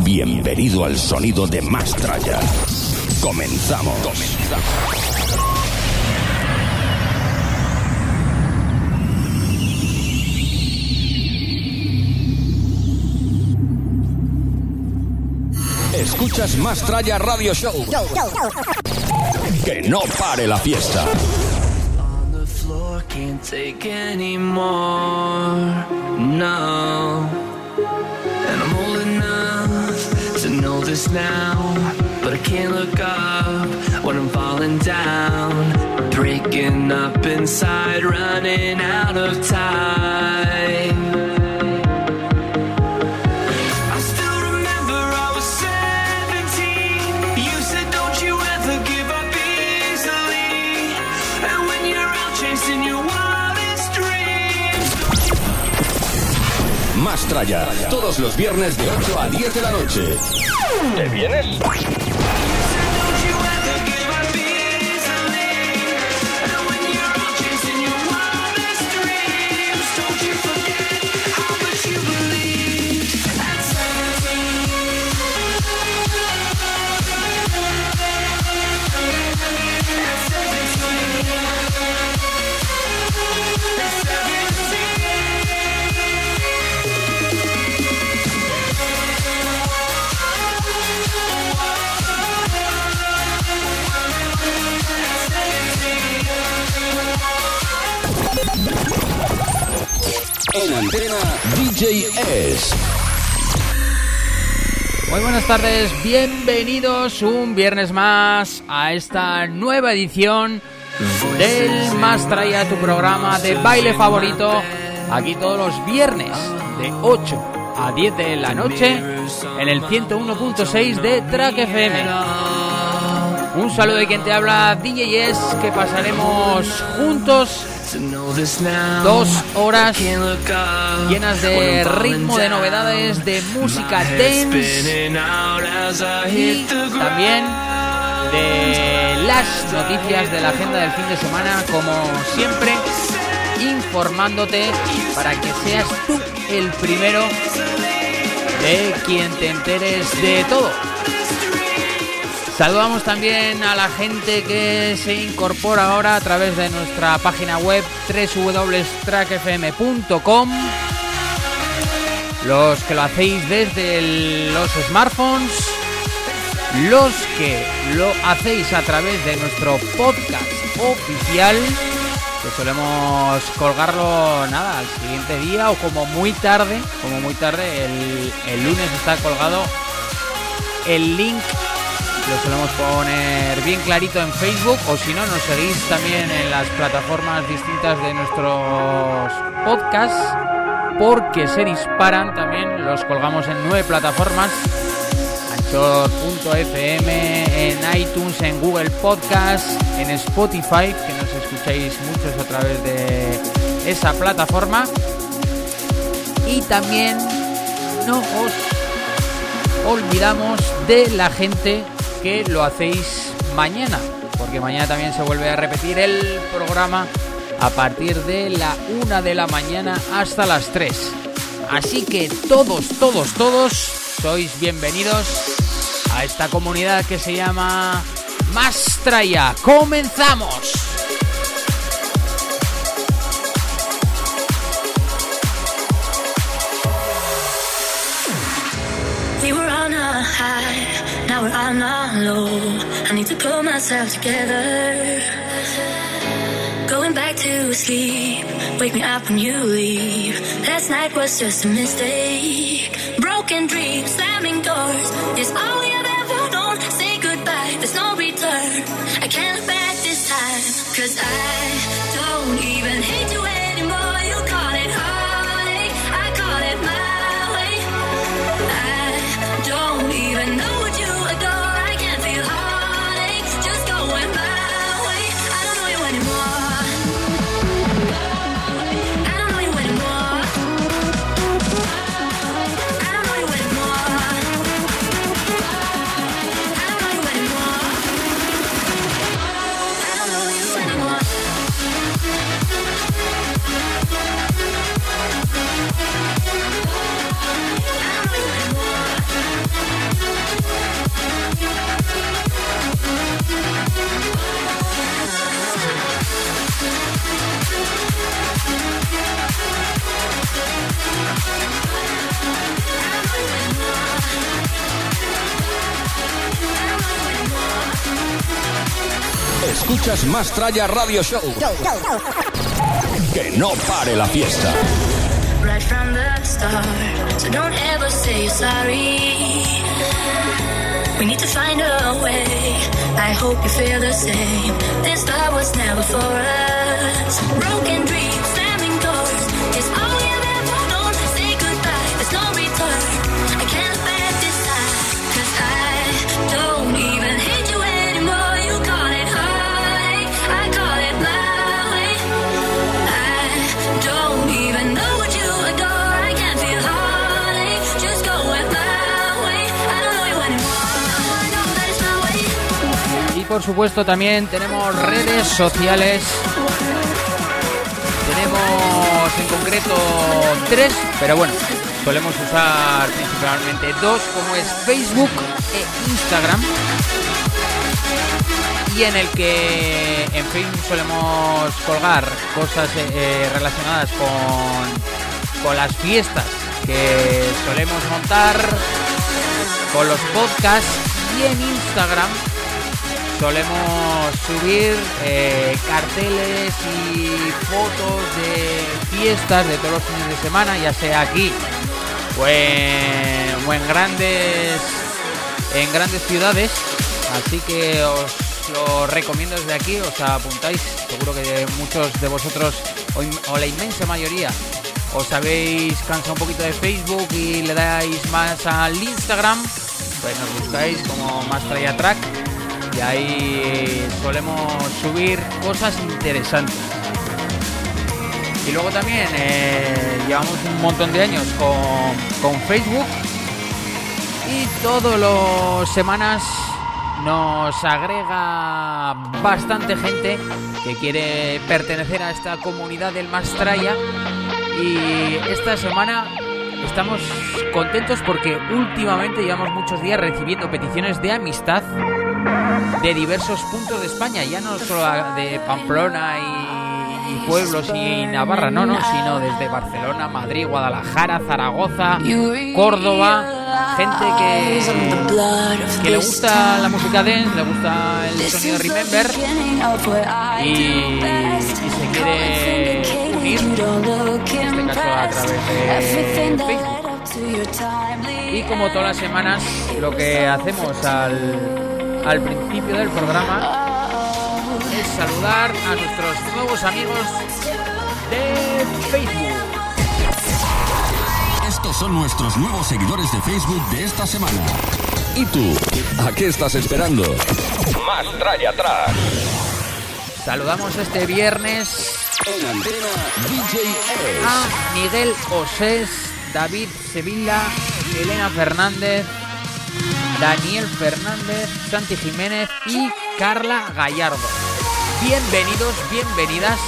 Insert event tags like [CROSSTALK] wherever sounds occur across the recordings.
Bienvenido al sonido de Mastraya. Comenzamos. Escuchas Mastraya Radio Show. Que no pare la fiesta. No. Now. But I can't look up when I'm falling down. Breaking up inside, running out of time. Todos los viernes de 8 a 10 de la noche. ¿Te vienes? En antena, DJ S. Muy buenas tardes, bienvenidos un viernes más a esta nueva edición del Más Traía tu programa de baile favorito. Aquí todos los viernes de 8 a 10 de la noche en el 101.6 de Track FM. Un saludo de quien te habla DJ S que pasaremos juntos Dos horas llenas de ritmo, de novedades, de música dance y también de las noticias de la agenda del fin de semana, como siempre, informándote para que seas tú el primero de quien te enteres de todo. Saludamos también a la gente que se incorpora ahora a través de nuestra página web www.trackfm.com. Los que lo hacéis desde los smartphones, los que lo hacéis a través de nuestro podcast oficial, que solemos colgarlo nada al siguiente día o como muy tarde, como muy tarde, el lunes está colgado el link lo solemos poner bien clarito en Facebook o si no nos seguís también en las plataformas distintas de nuestros podcasts porque se disparan también los colgamos en nueve plataformas Anchor.fm, en iTunes, en Google Podcast, en Spotify, que nos escucháis muchos a través de esa plataforma. Y también no os olvidamos de la gente que lo hacéis mañana, porque mañana también se vuelve a repetir el programa a partir de la una de la mañana hasta las 3. Así que todos, todos, todos sois bienvenidos a esta comunidad que se llama Mastraya. ¡Comenzamos! We were on a high, on a low. I need to pull myself together. Going back to sleep. Wake me up when you leave. Last night was just a mistake. Broken dreams, slamming doors. Is all we have ever known. Say goodbye, there's no return. I can't look back this time. Cause I don't even hate you Escuchas Más Tralla Radio Show. Que no pare la fiesta. right from the start. So don't ever say you're sorry. We need to find a way. I hope you feel the same. This love was never for us. Broken dreams, por supuesto también tenemos redes sociales. Tenemos en concreto tres, pero bueno, solemos usar principalmente dos, como es Facebook e Instagram. Y en el que en Facebook solemos colgar cosas eh, eh, relacionadas con, con las fiestas que solemos montar, con los podcasts y en Instagram solemos subir eh, carteles y fotos de fiestas de todos los fines de semana, ya sea aquí o en, o en grandes en grandes ciudades. Así que os lo recomiendo desde aquí, os apuntáis. Seguro que muchos de vosotros, o, la inmensa mayoría, os habéis cansado un poquito de Facebook y le dais más al Instagram. Pues nos buscáis como más Track Track y ahí solemos subir cosas interesantes. Y luego también eh, llevamos un montón de años con, con Facebook y todas las semanas nos agrega bastante gente que quiere pertenecer a esta comunidad del Mastraya y esta semana estamos contentos porque últimamente llevamos muchos días recibiendo peticiones de amistad de diversos puntos de España, ya no solo de Pamplona y, pueblos y Navarra, no, no, sino desde Barcelona, Madrid, Guadalajara, Zaragoza, Córdoba, gente que, le gusta la música dance, le gusta el sonido Remember y se quiere unir, en este caso a través de Facebook. Y como todas las semanas, lo que hacemos al, al principio del programa es saludar a nuestros nuevos amigos de Facebook. Estos son nuestros nuevos seguidores de Facebook de esta semana. ¿Y tú? ¿A qué estás esperando? Más Tralla atrás. Saludamos este viernes En antena DJ a Miguel Osés, David Sevilla, Elena Fernández, Daniel Fernández, Santi Jiménez y Carla Gallardo. Bienvenidos, bienvenidas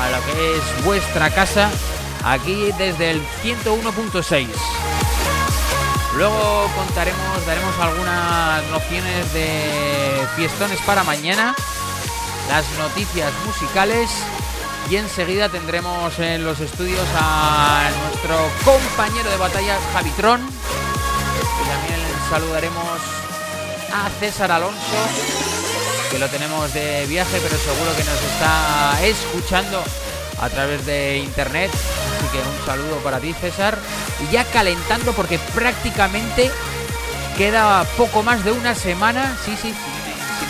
a lo que es vuestra casa, aquí desde el 101.6. Luego contaremos, daremos algunas nociones de fiestones para mañana, las noticias musicales y enseguida tendremos en los estudios a nuestro compañero de batalla Javitron y también saludaremos a César Alonso que lo tenemos de viaje, pero seguro que nos está escuchando a través de internet. Así que un saludo para ti, César. Y ya calentando porque prácticamente queda poco más de una semana. Sí, sí,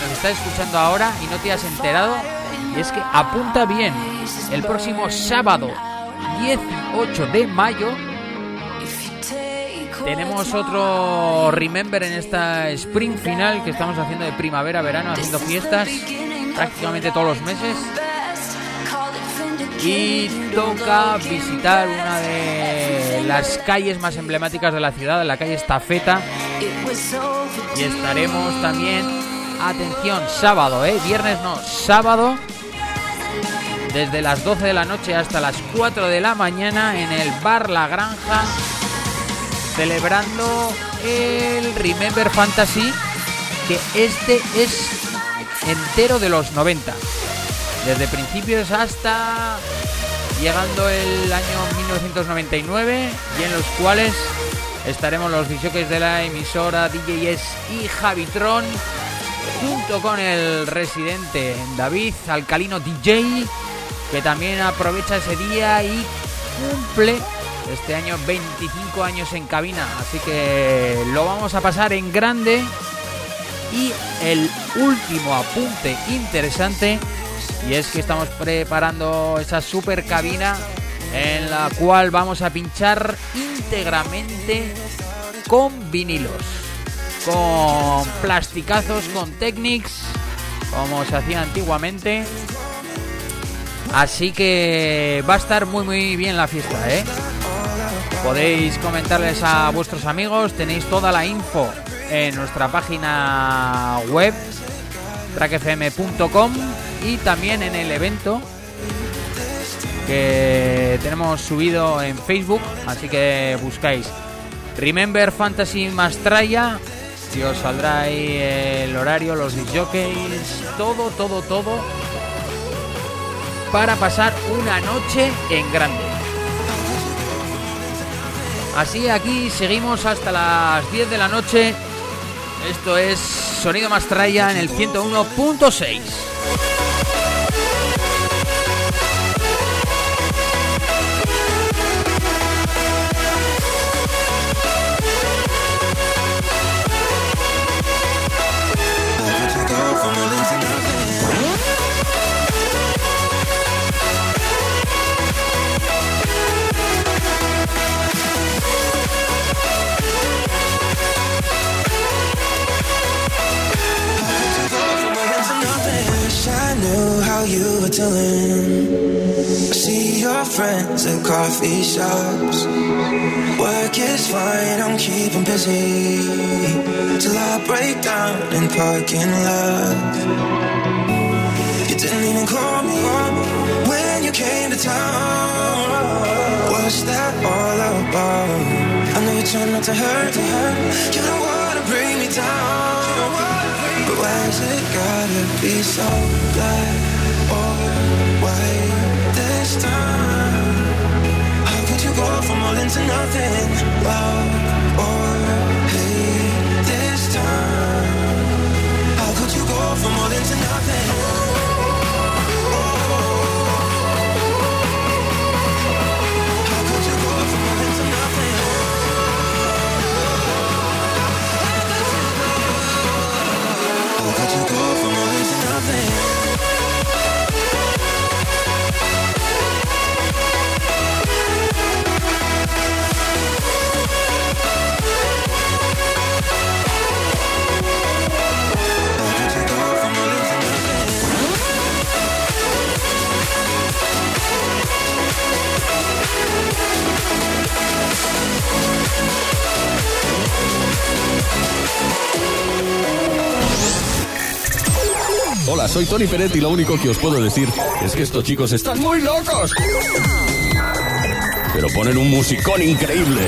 nos estás escuchando ahora y no te has enterado, y es que apunta bien. El próximo sábado 18 de mayo tenemos otro Remember en esta Spring Final que estamos haciendo de primavera-verano, haciendo fiestas prácticamente todos los meses. Y toca visitar una de las calles más emblemáticas de la ciudad, la calle Estafeta. Y estaremos también, atención, sábado, ¿eh? Viernes no, sábado, desde las 12 de la noche hasta las 4 de la mañana en el Bar La Granja celebrando el Remember Fantasy, que este es entero de los 90. Desde principios hasta llegando el año 1999 y en los cuales estaremos los bichoques de la emisora DJs y Javitron junto con el residente David Alcalino DJ que también aprovecha ese día y cumple este año 25 años en cabina, así que lo vamos a pasar en grande. Y el último apunte interesante, y es que estamos preparando esa super cabina en la cual vamos a pinchar íntegramente con vinilos, con plasticazos, con Technics, como se hacía antiguamente. Así que va a estar muy muy bien la fiesta, ¿eh? Podéis comentarles a vuestros amigos, tenéis toda la info en nuestra página web trackfm.com y también en el evento que tenemos subido en Facebook, así que buscáis Remember Fantasy Mastraya os saldrá ahí el horario, los jockeys, todo, todo, todo para pasar una noche en grande. Así aquí seguimos hasta las 10 de la noche. Esto es Sonido Mastraya en el 101.6. you doing. I see your friends at coffee shops. Work is fine, I'm keeping busy. Till I break down in parking lots. You didn't even call me when you came to town. What's that all about? I know you're trying not to hurt, to hurt. You don't wanna bring me down. But why why's it gotta be so black? From all into nothing? Hola, soy Tony Peret y lo único que os puedo decir es que estos chicos están muy locos. Pero ponen un musicón increíble.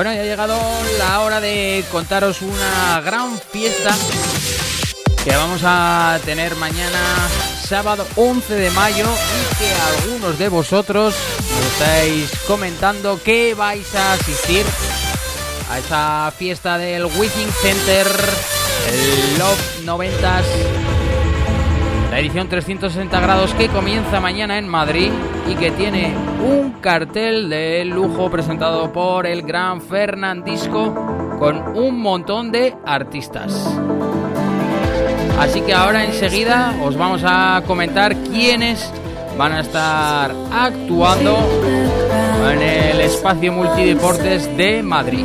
Bueno, ya ha llegado la hora de contaros una gran fiesta que vamos a tener mañana sábado 11 de mayo y que algunos de vosotros me estáis comentando que vais a asistir a esa fiesta del Wiking Center el Love 90s Edición 360 grados que comienza mañana en Madrid y que tiene un cartel de lujo presentado por el gran Fernandisco con un montón de artistas. Así que ahora enseguida os vamos a comentar quiénes van a estar actuando en el espacio multideportes de Madrid.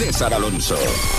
César Alonso.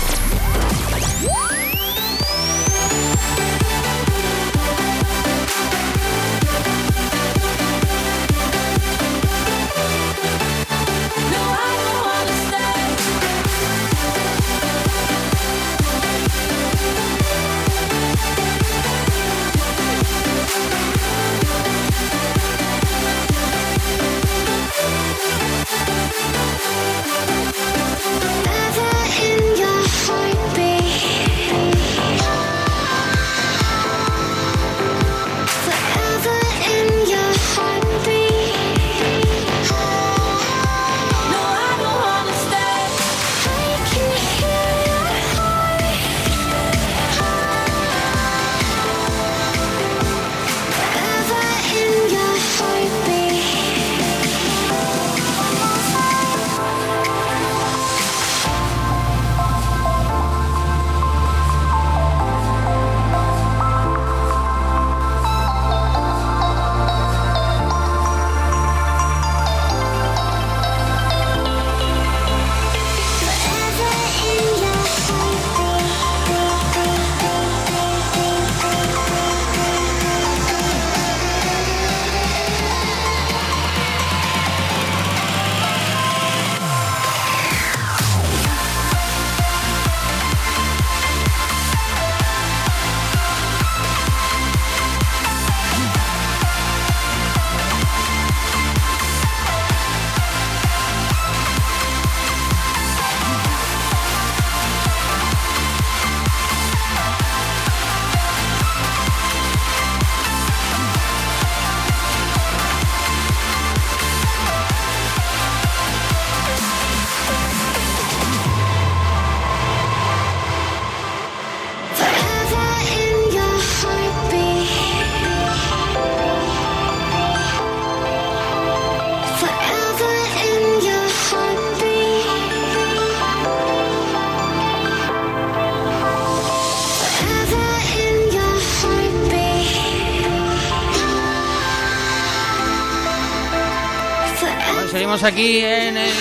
Aquí en el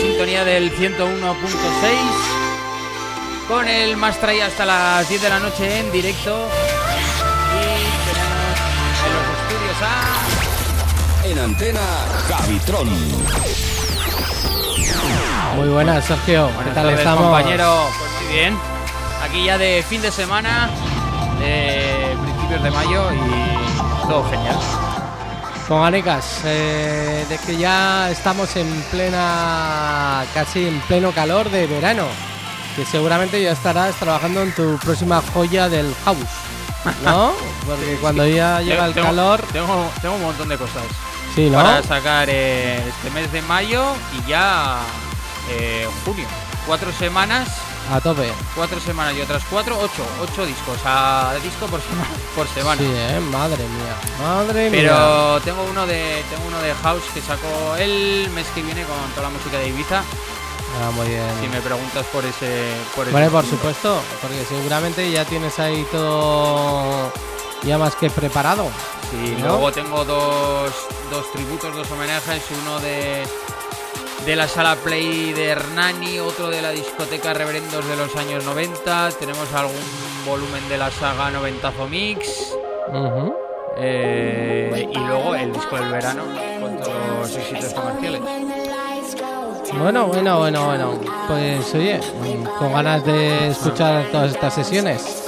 sintonía del 101.6 con el Mastray hasta las 10 de la noche en directo. Y tenemos en los estudios a. En antena, Javitron. Muy buenas, Sergio. ¿Qué Buenas tal tardes, estamos? compañero. Pues muy bien. Aquí ya de fin de semana, de principios de mayo y todo genial. Con Anecas, eh, de que ya estamos en plena, casi en pleno calor de verano. Que seguramente ya estarás trabajando en tu próxima joya del house, ¿no? [LAUGHS] Porque cuando ya llega el Tengo- calor, Tengo, tengo un montón de cosas sí, ¿no? para sacar eh, este mes de mayo y ya eh, junio. Cuatro semanas, A tope. cuatro semanas y otras cuatro, ocho, ocho discos a disco por semana, [LAUGHS] por semana. Sí, ¿eh? Madre mía. Madre mía. Pero tengo uno de tengo uno de house que sacó el mes que viene con toda la música de Ibiza. Ah, muy bien. Si me preguntas por ese por ese Vale, por supuesto, porque seguramente ya tienes ahí todo ya más que preparado. Sí, ¿no? luego tengo dos, dos tributos, dos homenajes, uno de, de la sala Play de Hernani, otro de la discoteca Reverendos de los años 90, tenemos algún volumen de la saga Noventazo Mix, eh, y luego el disco del verano con todos los éxitos comerciales. Bueno, bueno, bueno, bueno. Pues oye, con ganas de escuchar todas estas sesiones.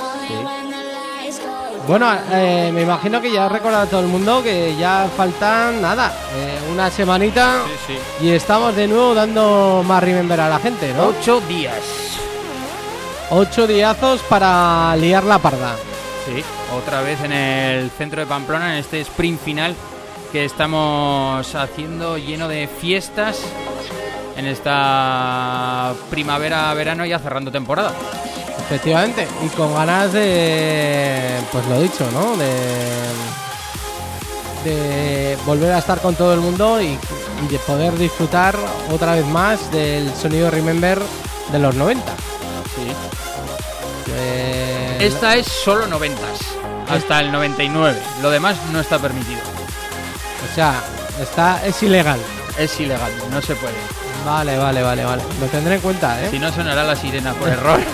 Bueno, eh, me imagino que ya ha recordado a todo el mundo que ya faltan nada, eh, una semanita Sí, sí. y estamos de nuevo dando más remember a la gente, ¿no? Ocho días. Ocho diazos para liar la parda. Sí, otra vez en el centro de Pamplona, en este sprint final que estamos haciendo lleno de fiestas en esta primavera-verano ya cerrando temporada. Efectivamente, y con ganas de, pues lo dicho, ¿no? De, de volver a estar con todo el mundo y, y de poder disfrutar otra vez más del sonido Remember de los 90. Sí. Eh, Esta es solo noventas, hasta el 99. Lo demás no está permitido. O sea, está, es ilegal. Es ilegal, no se puede. Vale, vale, vale, vale. Lo tendré en cuenta, ¿eh? Si no sonará la sirena por error. [LAUGHS]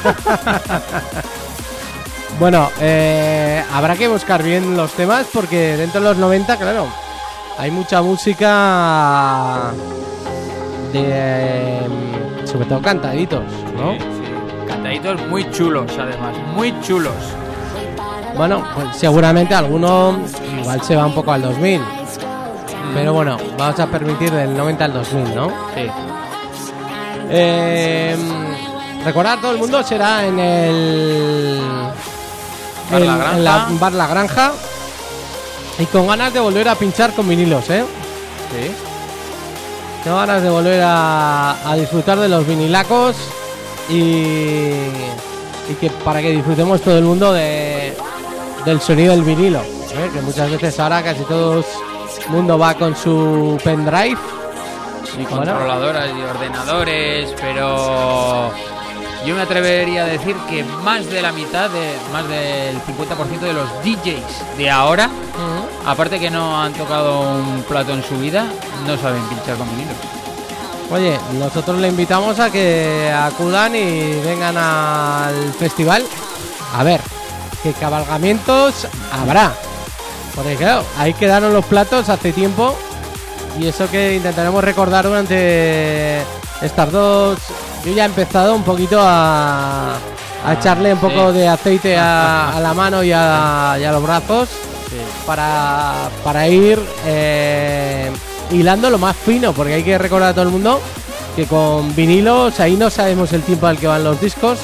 Bueno, eh, habrá que buscar bien los temas porque dentro de los 90, claro, hay mucha música de... sobre todo cantaditos, ¿no? Sí, sí. Cantaditos muy chulos, además, muy chulos. Bueno, pues seguramente alguno igual se va un poco al 2000. Pero bueno, vamos a permitir del 90 al 2000, ¿no? Sí. Eh, recordar todo el mundo será en el Bar La Granja. en la bar La Granja y con ganas de volver a pinchar con vinilos, ¿eh? Sí. Tengo ganas de volver a, a disfrutar de los vinilacos y, y que para que disfrutemos todo el mundo de, del sonido del vinilo. ¿eh? Que muchas veces ahora casi todo el mundo va con su pendrive. Y controladoras y ordenadores, pero yo me atrevería a decir que más de la mitad, de más del 50% de los DJs de ahora, aparte que no han tocado un plato en su vida, no saben pinchar con vinilos. Oye, nosotros le invitamos a que acudan y vengan al festival. A ver, que cabalgamientos habrá. Porque claro, ahí quedaron los platos hace tiempo. Y eso que intentaremos recordar durante estas dos. Yo ya he empezado un poquito a, a echarle un poco sí. de aceite a, [LAUGHS] a la mano y a, y a los brazos para, para ir eh, hilando lo más fino, porque hay que recordar a todo el mundo que con vinilos ahí no sabemos el tiempo al que van los discos,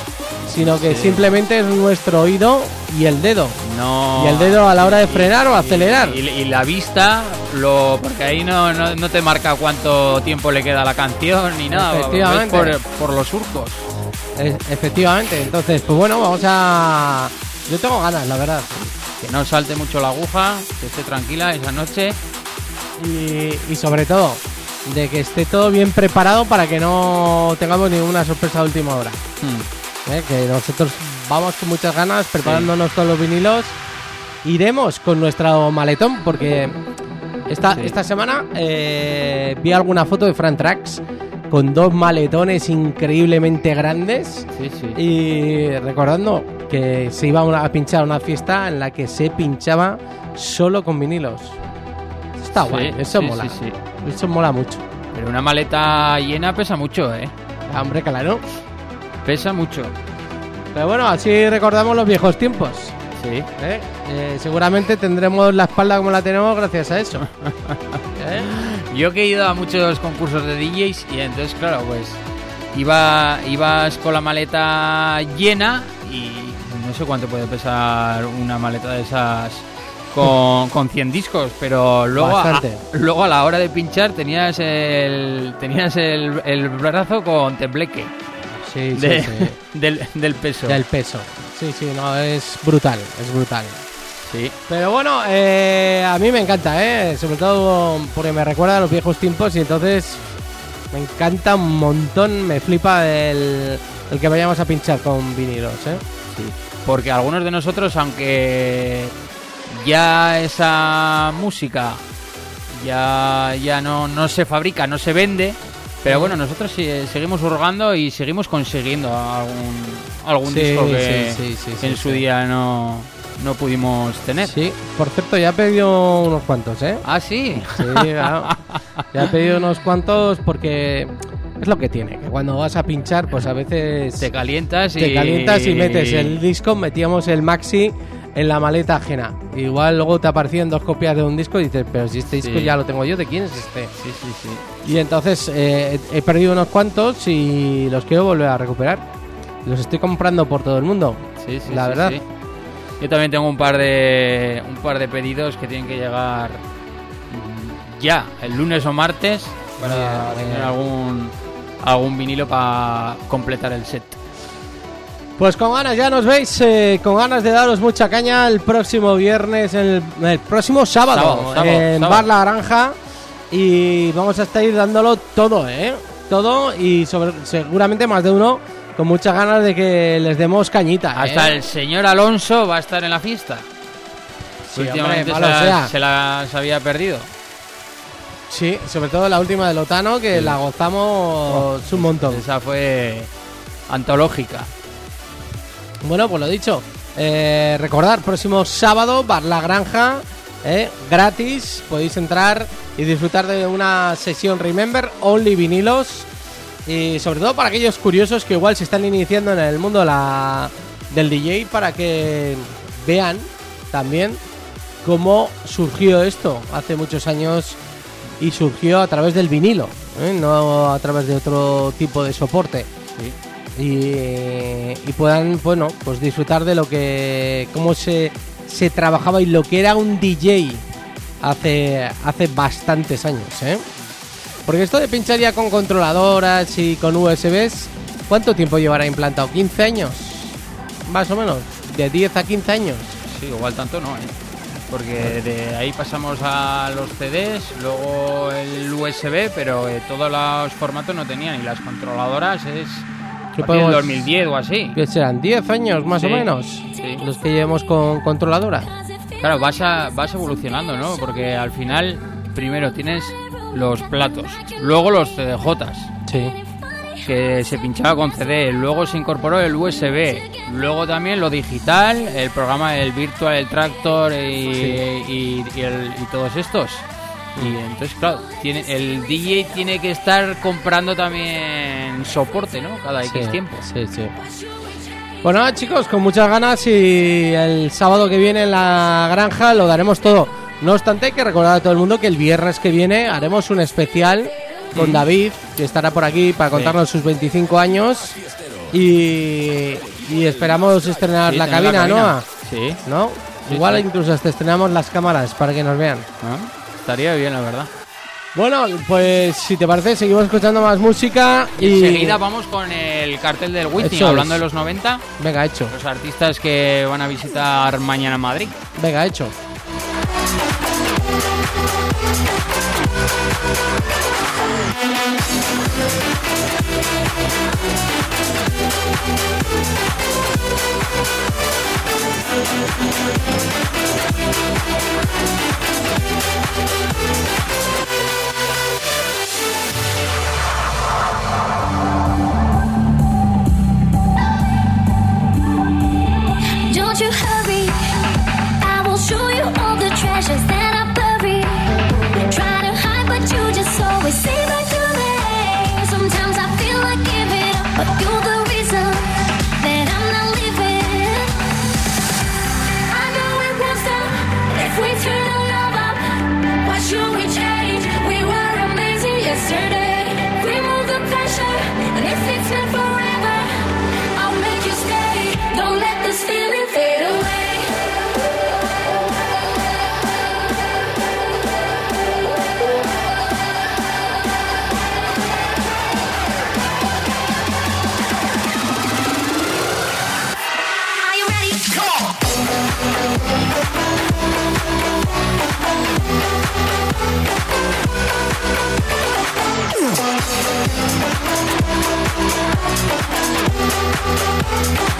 sino que Sí. simplemente es nuestro oído y el dedo. No. Y el dedo a la hora de frenar o acelerar. Y, y la vista, lo porque ahí no, no, no te marca cuánto tiempo le queda a la canción ni nada. Efectivamente. ves Por, por los surcos. E- efectivamente, entonces, pues bueno, vamos a... Yo tengo ganas, la verdad. Que no salte mucho la aguja, que esté tranquila esa noche. Y, y sobre todo, de que esté todo bien preparado para que no tengamos ninguna sorpresa de última hora. Hmm. ¿eh? que nosotros vamos con muchas ganas preparándonos todos los vinilos. Iremos con nuestro maletón porque Esta, Sí. esta semana eh, vi alguna foto de Fran Trax con dos maletones increíblemente grandes Sí, sí. y recordando que se iba a pinchar una fiesta en la que se pinchaba solo con vinilos. Está Sí, guay, eso sí, mola. sí, sí. Eso mola mucho. Pero una maleta llena pesa mucho, ¿eh? Hombre, claro. Pesa mucho. Pero bueno, así recordamos los viejos tiempos. Sí. ¿eh? Eh, seguramente tendremos la espalda como la tenemos gracias a eso. [LAUGHS] ¿Eh? Yo que he ido a muchos concursos de DJs y entonces, claro, pues iba, ibas con la maleta llena y no sé cuánto puede pesar una maleta de esas con, [LAUGHS] con 100 discos, pero luego a, luego a la hora de pinchar tenías el tenías el, el brazo con tembleque Sí, sí, de- sí. [LAUGHS] Del, del peso. Del peso. Sí, sí, no, es brutal, es brutal. Sí. Pero bueno, eh, a mí me encanta, ¿eh? Sobre todo porque me recuerda a los viejos tiempos y entonces me encanta un montón, me flipa el, el que vayamos a pinchar con vinilos, ¿eh? Porque algunos de nosotros, aunque ya esa música ya, ya no, no se fabrica, no se vende, pero bueno, nosotros eh, seguimos hurgando y seguimos consiguiendo algún, algún Sí, disco que, sí, que en su día no, no pudimos tener. Sí, por cierto, ya he pedido unos cuantos, ¿eh? Ah, sí. Sí, claro. Ya he pedido unos cuantos porque es lo que tiene, que cuando vas a pinchar, pues a veces Te calientas y... te calientas y metes el disco, metíamos el maxi en la maleta ajena. Igual luego te aparecían dos copias de un disco y dices, pero si este disco Sí. ya lo tengo yo, ¿de quién es este? Sí, sí, sí. Y entonces eh, he perdido unos cuantos y los quiero volver a recuperar. Los estoy comprando por todo el mundo. Sí, sí, La sí, verdad. sí. Yo también tengo un par de un par de pedidos que tienen que llegar mm, ya, el lunes o martes, para tener algún algún vinilo para completar el set. Pues con ganas, ya nos veis, eh, con ganas de daros mucha caña el próximo viernes, el, el próximo sábado, Sábado, sábado, en sábado. Bar La Granja. Y vamos a estar dándolo todo, ¿eh? Todo y sobre, seguramente más de uno con muchas ganas de que les demos cañita. Hasta ¿eh? el señor Alonso va a estar en la fiesta. Sí, Últimamente hombre, malo se, la, se la- se había perdido. Sí, sobre todo la última de Lotano, que la gozamos un montón. Esa fue antológica. Bueno, pues lo dicho. Eh, recordar, próximo sábado, Bar La Granja, eh, gratis. Podéis entrar y disfrutar de una sesión Remember, Only vinilos. Y sobre todo para aquellos curiosos que igual se están iniciando en el mundo del DJ, para que vean también cómo surgió esto hace muchos años y surgió a través del vinilo, ¿eh? no a través de otro tipo de soporte y, y puedan bueno pues disfrutar de lo que cómo se, se trabajaba y lo que era un DJ hace hace bastantes años ¿eh? porque esto de pinchar ya con controladoras y con USBs ¿cuánto tiempo llevará implantado? ¿15 años? más o menos de 10 a 15 años Sí, igual tanto no, ¿eh? Porque de ahí pasamos a los CDs, luego el USB, pero eh, todos los formatos no tenían. Y las controladoras es podemos- 2010 o así. que serán 10 años más Sí, o menos sí. los que llevemos con controladora Claro, vas, a- vas evolucionando, ¿no? Porque al final, primero tienes los platos, luego los CDJs, sí que se pinchaba con CD, luego se incorporó el USB, luego también lo digital, el programa el Virtual, el Tractor y, y- y el- y todos estos. Y entonces, claro, tiene, el DJ tiene que estar comprando también soporte, ¿no? Cada X Sí, tiempo. Sí, sí. Bueno, chicos, con muchas ganas y el sábado que viene en la granja lo daremos todo. No obstante, hay que recordar a todo el mundo que el viernes que viene haremos un especial con David, que estará por aquí para contarnos sus 25 años. Y, y esperamos estrenar Sí, la cabina, ¿no? Sí. ¿No? Sí, Igual incluso hasta estrenamos las cámaras para que nos vean. Ah, Estaría bien, la verdad. Bueno, pues si te parece, seguimos escuchando más música Y enseguida vamos con el cartel del Wizzing, hablando de los 90, Venga, hecho. los artistas que van a visitar mañana Madrid. Venga, hecho. Show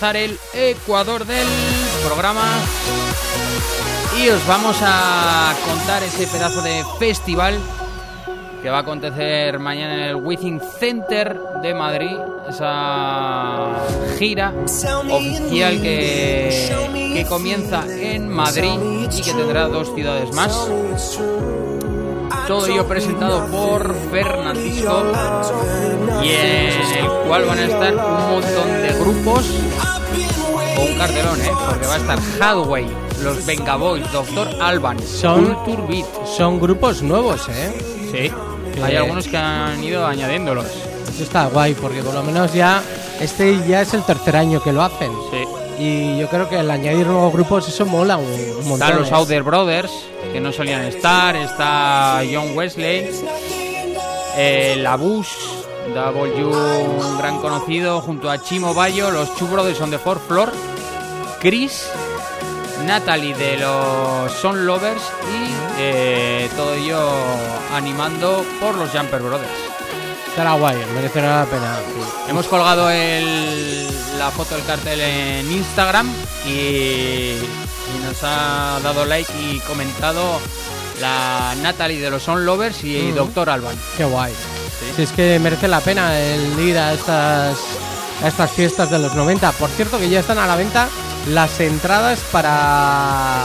el ecuador del programa. Y os vamos a contar ese pedazo de festival que va a acontecer mañana en el Within Center de Madrid. Esa gira oficial que, que comienza en Madrid y que tendrá dos ciudades más. Todo ello presentado por Fernandisco y en el cual van a estar un montón de grupos un cartelón, ¿eh? porque va a estar Hadway, los Venga Boys, Doctor Alban, Son- Culture Beat. Son grupos nuevos, ¿eh? Sí, Que- hay algunos que han ido añadiéndolos. Eso está guay, porque por lo menos ya este ya es el tercer año que lo hacen. Sí. Y yo creo que el añadir nuevos grupos, eso mola un, un montón. Están los ¿eh? Outer Brothers, que no solían estar. Está John Wesley. Eh, la Bush, W, un gran conocido, junto a Chimo Bayo, los Chu Brothers on the Fourth Floor. Chris, Natalie de los Son Lovers y eh, todo ello animando por los Jumper Brothers. Estará guay, merecerá la pena. Hemos colgado el- la foto del cartel en Instagram y, y nos ha dado like y comentado la Natalie de los On Lovers y Mm. Doctor Alban. Qué guay. Si es que merece la pena el ir a estas, a estas fiestas de los 90. Por cierto, que ya están a la venta las entradas para,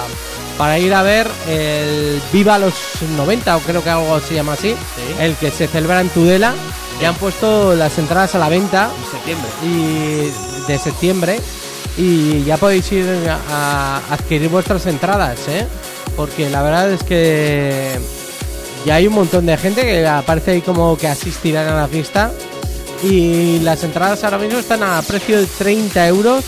para ir a ver el Viva los 90, o creo que algo se llama así, el que se celebra en Tudela. Ya han puesto las entradas a la venta En septiembre. y de septiembre y ya podéis ir a, a adquirir vuestras entradas, ¿eh? Porque la verdad es que ya hay un montón de gente que aparece ahí como que asistirán a la fiesta y las entradas ahora mismo están a precio de 30 euros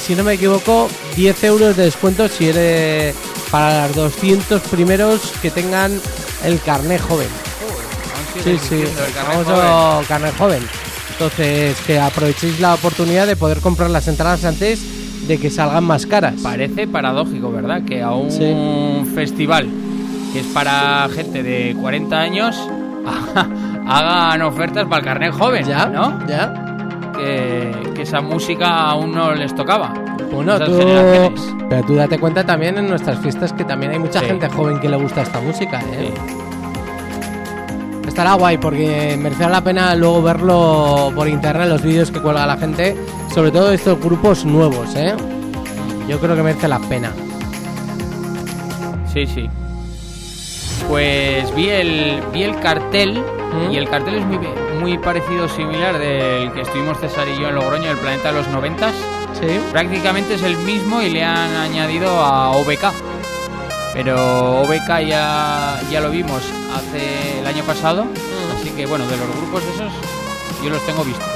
si no me equivoco 10 euros de descuento si eres para los 200 primeros que tengan el carné joven. Sí, sí, El famoso joven. carnet joven. Entonces, que aprovechéis la oportunidad de poder comprar las entradas antes de que salgan más caras. Parece paradójico, ¿verdad? Que a un Sí. festival que es para gente de 40 años [LAUGHS] hagan ofertas para el carnet joven, ¿Ya? ¿no? ¿Ya? Que, que esa música aún no les tocaba. Bueno, tú, pero tú date cuenta también en nuestras fiestas que también hay mucha Sí. gente joven que le gusta esta música, ¿eh? Sí. Estará guay porque merecerá la pena luego verlo por internet, los vídeos que cuelga la gente, sobre todo estos grupos nuevos, ¿eh? Yo creo que merece la pena. Sí, sí. Pues vi el, vi el cartel ¿Mm? y el cartel es muy, muy parecido, similar del que estuvimos César y yo en Logroño, el planeta de los noventas. Sí. Prácticamente es el mismo y le han añadido a OBK. Pero OBK ya, ya lo vimos hace el año pasado. Así que bueno, de los grupos esos yo los tengo vistos.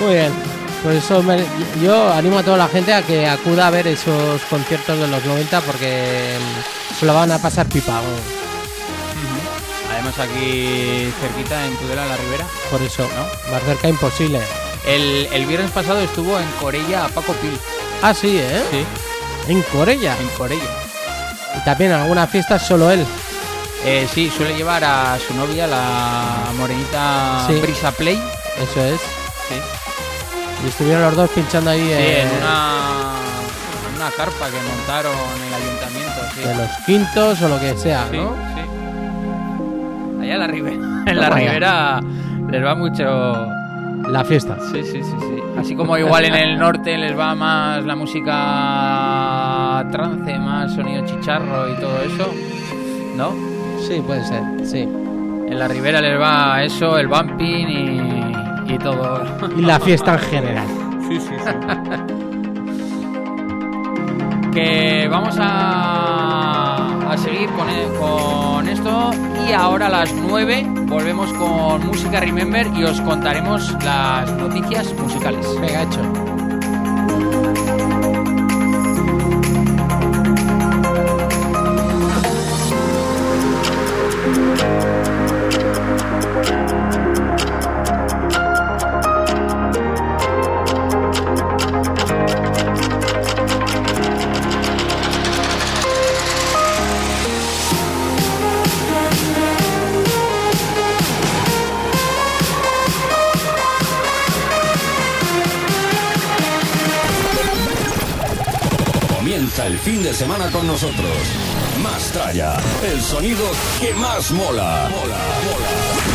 Muy bien. Pues eso mere- yo animo a toda la gente a que acuda a ver esos conciertos de los 90 porque mm, se lo van a pasar pipa. Además aquí cerquita en Tudela, la Ribera. Por eso, ¿No? Más cerca imposible. El, el viernes pasado estuvo en Corella a Paco Pil. Ah, sí, ¿eh? Sí, En Corella. en Corella. Y también en alguna fiesta solo él. Eh, sí, suele llevar a su novia, la morenita Sí. Brisa Play. Eso es. Sí, Y estuvieron los dos pinchando ahí Sí, eh, en una, en una carpa que montaron en el ayuntamiento. Sí, de los quintos o lo que sea, sí, ¿no? sí. Allá en la ribera, [LAUGHS] en la ribera les va mucho. La fiesta. Sí, sí, sí, sí. Así como igual en el norte les va más la música trance, más sonido chicharro y todo eso, ¿no? Sí, puede ser, sí. En la ribera les va eso, el bumping y, y todo. Y la fiesta en general. Sí, sí, sí. [LAUGHS] que vamos a, a seguir con, e- con esto y ahora a las 9 volvemos con Música Remember y os contaremos las noticias musicales. Venga, hecho. Semana con nosotros. Más tralla, el sonido que más mola. Mola, mola.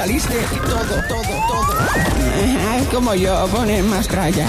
Saliste todo, todo, todo. Ah, Como yo, ponen más tralla.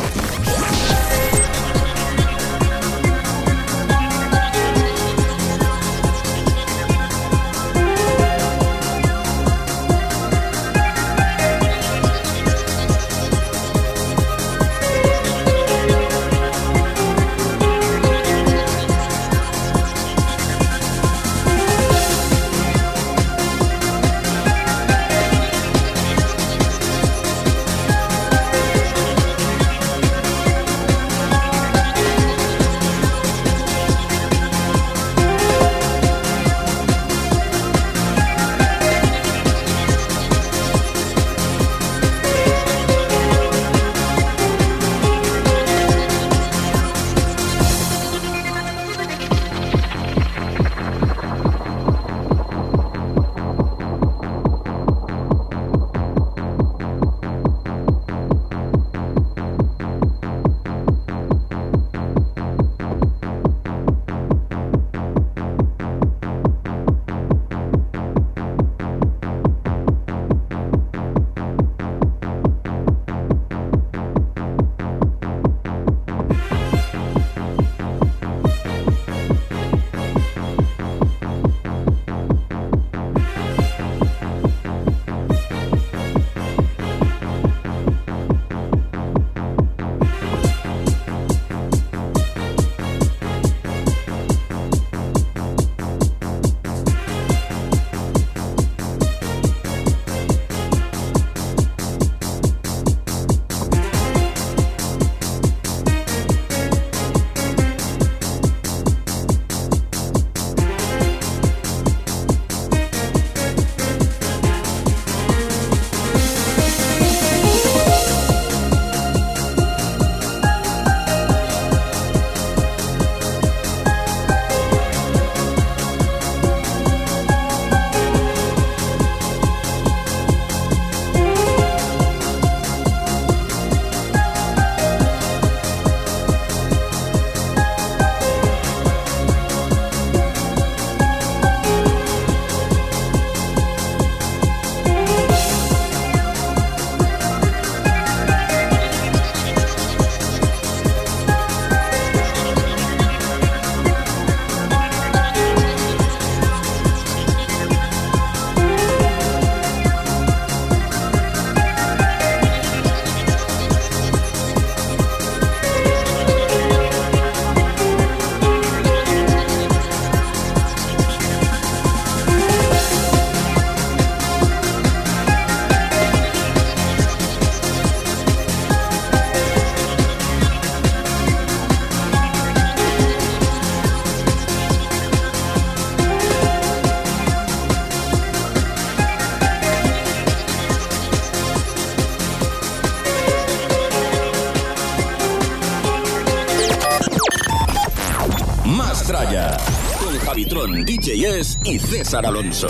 Con DJS y César Alonso.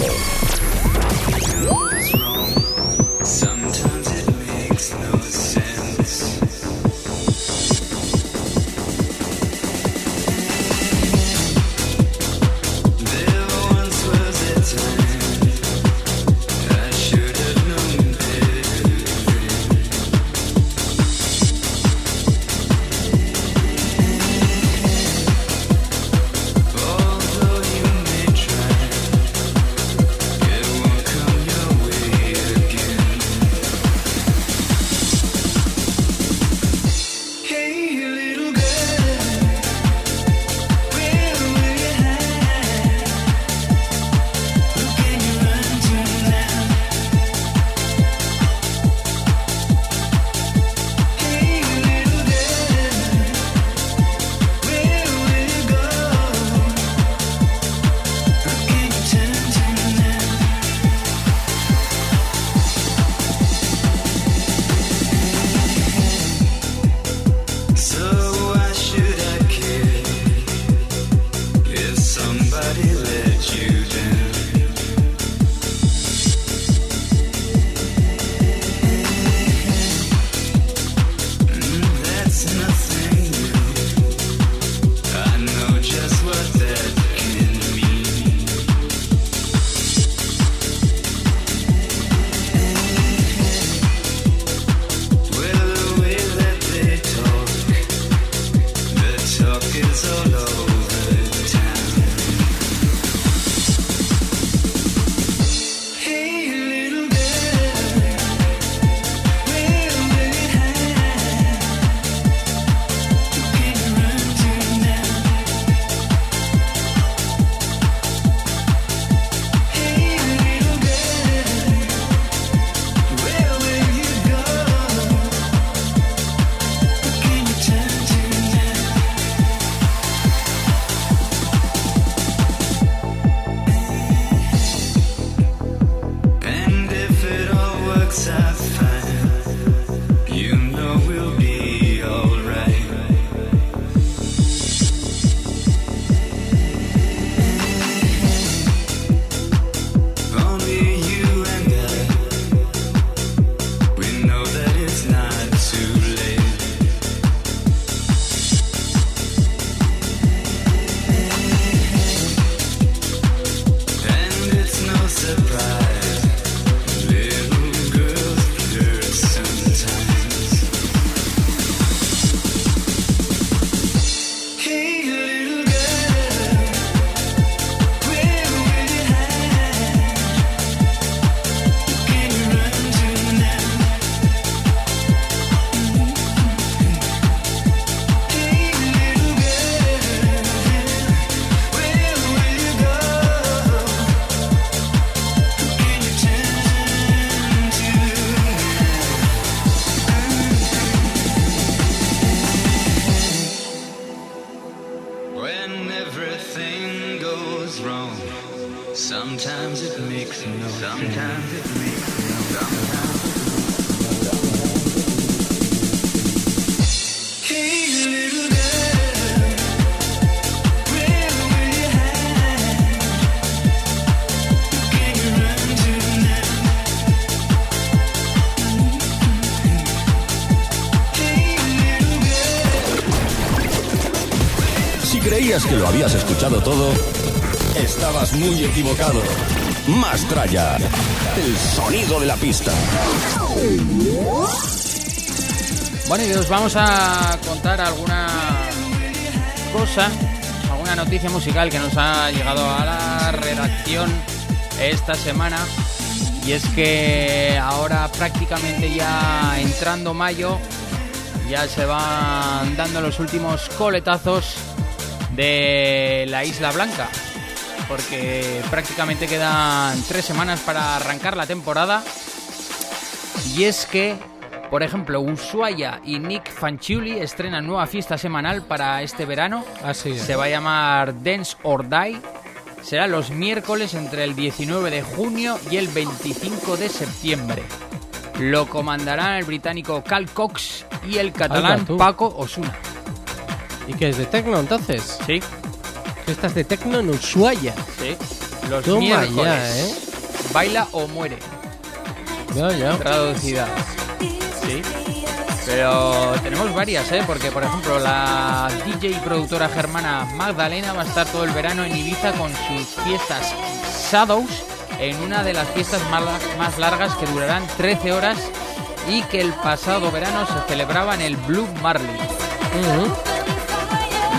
Que lo habías escuchado todo, estabas muy equivocado. Más Tralla. El sonido de la pista. Bueno, y os vamos a contar alguna cosa, alguna noticia musical que nos ha llegado a la redacción esta semana. Y es que ahora prácticamente ya entrando mayo, ya se van dando los últimos coletazos de la Isla Blanca. Porque prácticamente quedan tres semanas para arrancar la temporada. Y es que, por ejemplo, Ushuaia y Nick Fanciulli estrenan nueva fiesta semanal para este verano. Así es. Se va a llamar Dance or Die. Será los miércoles entre el 19 de junio y el 25 de septiembre. Lo comandarán el británico Cal Cox y el catalán. Paco Osuna. ¿Y qué es de Tecno entonces? Sí. Fiestas de tecno en Ushuaia. Sí. Los Toma miércoles. ya, ¿eh? Baila o muere. Ya, ya. Traducida. Sí. Pero tenemos varias, ¿eh? Porque, por ejemplo, la DJ y productora germana Magdalena va a estar todo el verano en Ibiza con sus fiestas Shadows en una de las fiestas más, lar- más largas que durarán 13 horas y que el pasado verano se celebraba en el Blue Marley. Ujú.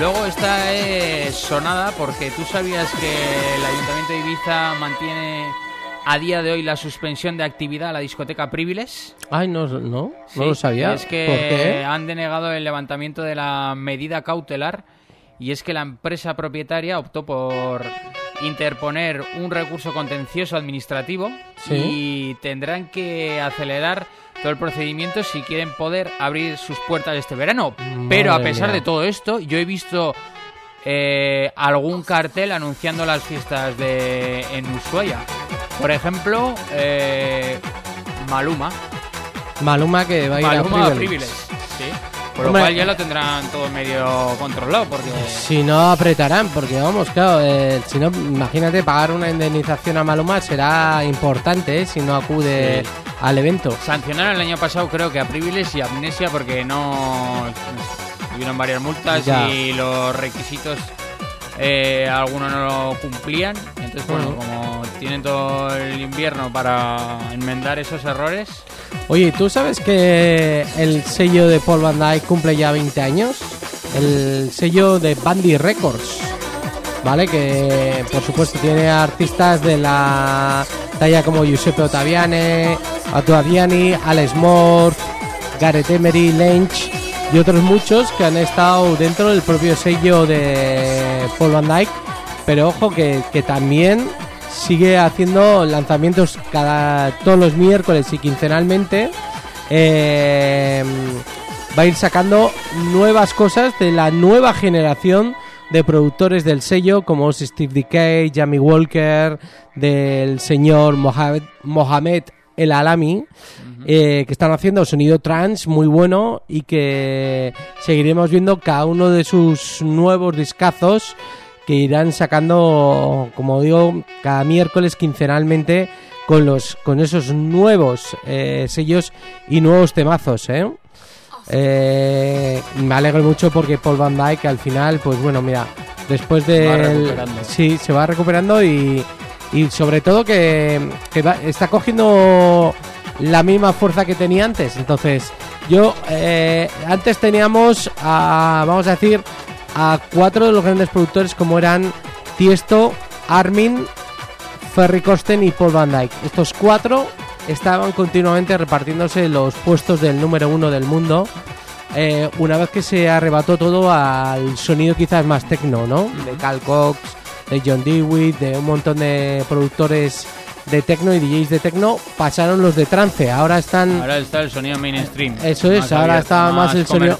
Luego esta es sonada porque tú sabías que el Ayuntamiento de Ibiza mantiene a día de hoy la suspensión de actividad a la discoteca Priviles. Ay, no, no, no lo sabía. Es que ¿Por qué? han denegado el levantamiento de la medida cautelar y es que la empresa propietaria optó por interponer un recurso contencioso administrativo Sí. y tendrán que acelerar todo el procedimiento si quieren poder abrir sus puertas este verano. Pero a pesar mía. de todo esto, yo he visto eh, algún cartel anunciando las fiestas de en Ushuaia. Por ejemplo, eh, Maluma. Maluma que va a ir Maluma a Privilege. Sí. Por lo cual ya lo tendrán todo medio controlado, porque... Si no apretarán, porque vamos, claro, eh, si no, imagínate pagar una indemnización a Maluma será importante eh, si no acude Sí. Al evento. Sancionaron el año pasado creo que a Privilege y a Amnesia porque no... Hubieron varias multas Ya. y los requisitos eh, algunos no lo cumplían. Entonces, bueno, como tienen todo el invierno para enmendar esos errores... Oye, ¿tú sabes que el sello de Paul Van Dyke cumple ya 20 años? El sello de Bandy Records, ¿vale? Que por supuesto tiene artistas de la talla como Giuseppe Ottaviani, Ottaviani, Alex Morph, Gareth Emery, Lynch y otros muchos que han estado dentro del propio sello de Paul Van Dyke. Pero ojo que, que también sigue haciendo lanzamientos cada todos los miércoles y quincenalmente. Eh, va a ir sacando nuevas cosas de la nueva generación de productores del sello, como Steve Decay, Jamie Walker, del señor Mohamed, Mohamed El Alami, eh, que están haciendo sonido trance muy bueno y que seguiremos viendo cada uno de sus nuevos discazos que irán sacando, como digo, cada miércoles quincenalmente con los con esos nuevos eh, sellos y nuevos temazos, ¿eh? Eh, me alegro mucho porque Paul Van Dyke al final, pues bueno, mira, después de Va recuperando. sí, se va recuperando y, y sobre todo que, que va- está cogiendo la misma fuerza que tenía antes. Entonces, yo eh, antes teníamos a, vamos a decir, a cuatro de los grandes productores como eran Tiesto, Armin, Ferry Corsten y Paul Van Dyke. Estos cuatro estaban continuamente repartiéndose los puestos del número uno del mundo. eh, una vez que se arrebató todo al sonido quizás más tecno, ¿no? De Cal Cox, de John Dewitt, de un montón de productores de tecno y DJs de tecno, pasaron los de trance. Ahora están Ahora está el sonido mainstream. Eso es, Más ahora abierto, está más el sonido-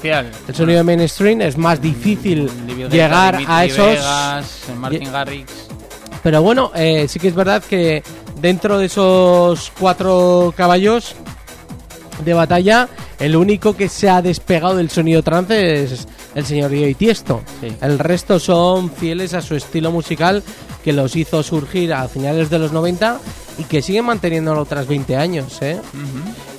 el sonido mainstream, es más difícil Livio llegar a esos Vegas, Martin Garrix. Pero bueno, eh, sí que es verdad que dentro de esos cuatro caballos de batalla, el único que se ha despegado del sonido trance es el señor Dio Tiesto. Sí. El resto son fieles a su estilo musical que los hizo surgir a finales de los 90 y que siguen manteniéndolo tras 20 años. ¿eh?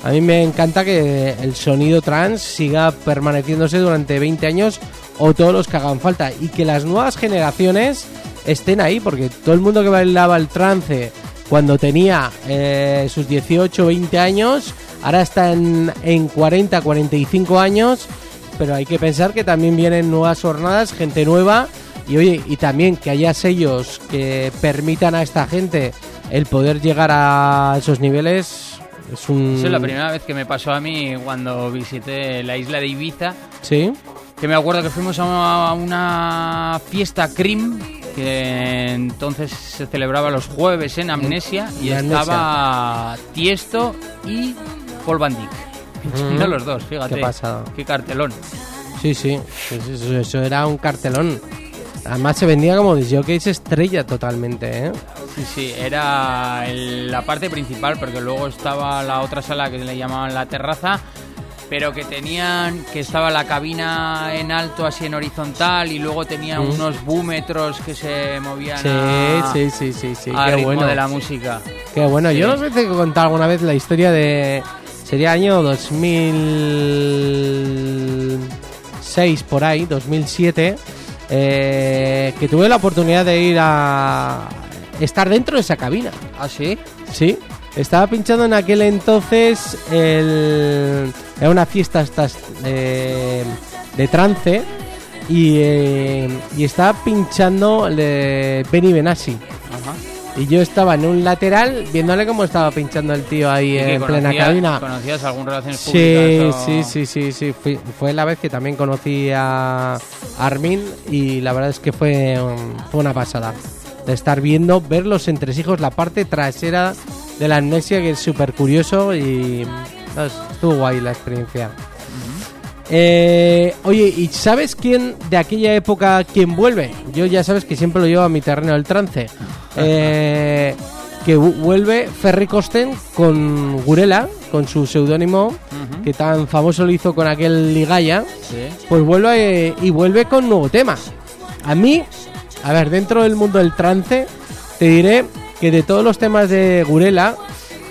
A mí me encanta que el sonido trance siga permaneciéndose durante 20 años o todos los que hagan falta y que las nuevas generaciones estén ahí porque todo el mundo que bailaba el trance cuando tenía eh, sus 18 20 años ahora está en, en 40 45 años pero hay que pensar que también vienen nuevas jornadas gente nueva y oye y también que haya sellos que permitan a esta gente el poder llegar a esos niveles es un Esa es la primera vez que me pasó a mí cuando visité la isla de Ibiza. sí Que me acuerdo que fuimos a una, a una fiesta CRIM que entonces se celebraba los jueves en Amnesia y Amnesia. estaba Tiesto y Paul Van Dyck. Mm. los dos, fíjate. Qué pasada. Qué cartelón. Sí, sí, eso, eso era un cartelón. Además se vendía como disjockeys estrella totalmente, ¿eh? Sí, sí, era el- la parte principal porque luego estaba la otra sala que le llamaban la terraza pero que tenían, que estaba la cabina en alto, así en horizontal, y luego tenía Mm. unos búmetros que se movían Sí, a, sí, sí, sí, sí. al Qué ritmo bueno. de la música. Qué bueno. Sí. Yo no sé si he contado alguna vez la historia de. Sería año 2006 por ahí, 2007. eh, que tuve la oportunidad de ir a. estar dentro de esa cabina. ¿Ah, sí? Sí, estaba pinchando en aquel entonces el... Era una fiesta estas, eh, de trance y, eh, y estaba pinchando de Benny Benassi. Ajá. Y yo estaba en un lateral viéndole cómo estaba pinchando el tío ahí ¿Y que en plena cabina. ¿Conocías algún relaciones Sí, públicas? o- sí, sí, sí, sí. Fui- fue la vez que también conocí a Armin y la verdad es que fue, fue una pasada. De estar viendo, ver los entresijos, la parte trasera de la amnesia, que es súper curioso y no, estuvo guay la experiencia. Eh, oye, ¿y sabes quién de aquella época quién vuelve? Yo ya sabes que siempre lo llevo a mi terreno del trance. [LAUGHS] Eh, que vu- vuelve Ferry Costen con Gurela, con su seudónimo, que tan famoso lo hizo con aquel Ligaya. Sí. Pues vuelve eh, y vuelve con nuevo tema. A mí, a ver, dentro del mundo del trance, te diré que de todos los temas de Gurela,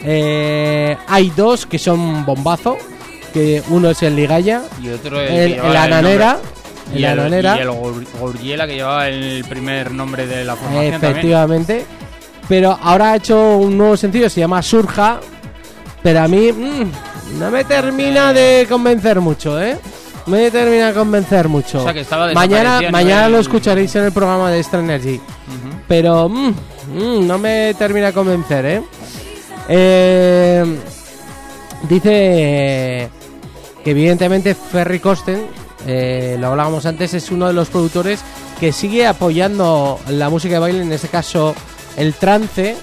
eh, hay dos que son bombazo. Que uno es el Ligaya, Y otro el, el, el Ananera. El y el, Ananera. y el Gur- Gurriela que llevaba el primer nombre de la formación también. Efectivamente. Pero ahora ha hecho un nuevo sencillo, se llama Surja. Pero a mí mm, no me termina de convencer mucho, ¿eh? Me termina de convencer mucho. O sea, que estaba mañana mañana el- lo escucharéis en el programa de Extra Energy. Pero mm, mm, no me termina de convencer, ¿eh? Eh, dice que evidentemente Ferry Costen, eh, lo hablábamos antes, es uno de los productores que sigue apoyando la música de baile, en este caso el trance,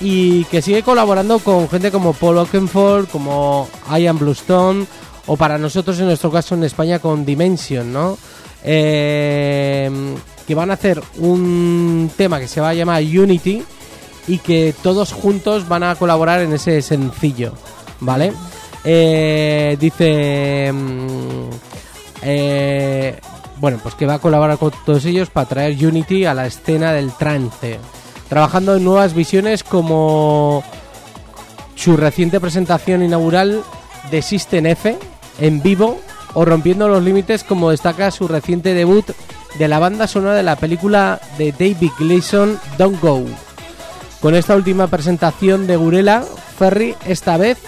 y que sigue colaborando con gente como Paul Oakenfold, como Ian Bluestone, o para nosotros en nuestro caso en España con Dimension, ¿no? Eh, que van a hacer un tema que se va a llamar Unity y que todos juntos van a colaborar en ese sencillo, ¿vale? Eh, dice... mm, eh, bueno, pues que va a colaborar con todos ellos para traer Unity a la escena del trance, trabajando en nuevas visiones como su reciente presentación inaugural de System F en vivo o rompiendo los límites como destaca su reciente debut de la banda sonora de la película de David Gleason Don't Go. Con esta última presentación de Gurela, Ferry esta vez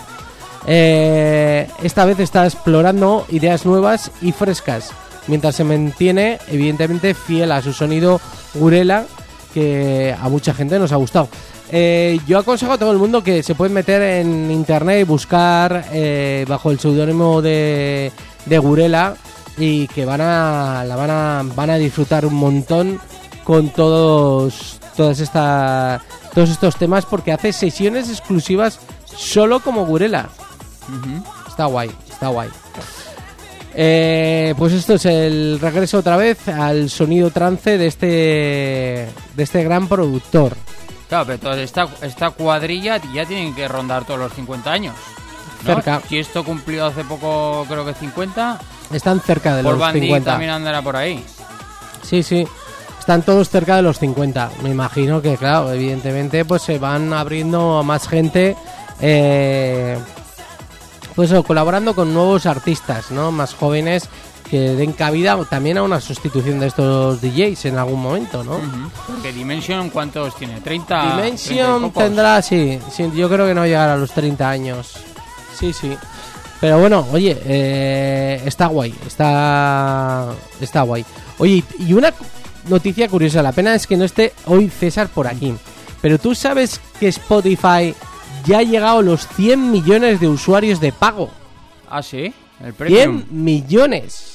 eh, esta vez está explorando ideas nuevas y frescas, mientras se mantiene evidentemente fiel a su sonido Gurela, que a mucha gente nos ha gustado. Eh, yo aconsejo a todo el mundo que se pueden meter en internet y buscar eh, bajo el seudónimo de, de Gurela y que van a la van a van a disfrutar un montón con todos todas esta, todos estos temas porque hace sesiones exclusivas solo como Gurela. Está guay, está guay. Eh, pues esto es el regreso otra vez al sonido trance de este de este gran productor. Claro, pero toda esta, esta cuadrilla ya tienen que rondar todos los 50 años. ¿no? Cerca. Si esto cumplió hace poco, creo que 50, Están cerca de Paul los Van Dyke 50. también andará por ahí. Sí, sí. Están todos cerca de los 50. Me imagino que, claro, evidentemente, pues se van abriendo a más gente. eh, pues colaborando con nuevos artistas, ¿no? Más jóvenes que den cabida también a una sustitución de estos DJs en algún momento, ¿no? Porque Dimension, ¿cuántos tiene? ¿30? 30 y Dimension tendrá, sí, sí, yo creo que no llegará a los 30 años. Sí, sí. Pero bueno, oye, eh, está guay, está, está guay. Oye, y una noticia curiosa, la pena es que no esté hoy César por aquí. Pero tú sabes que Spotify ya ha llegado a los 100 millones de usuarios de pago. Ah, sí, el premium. 100 millones.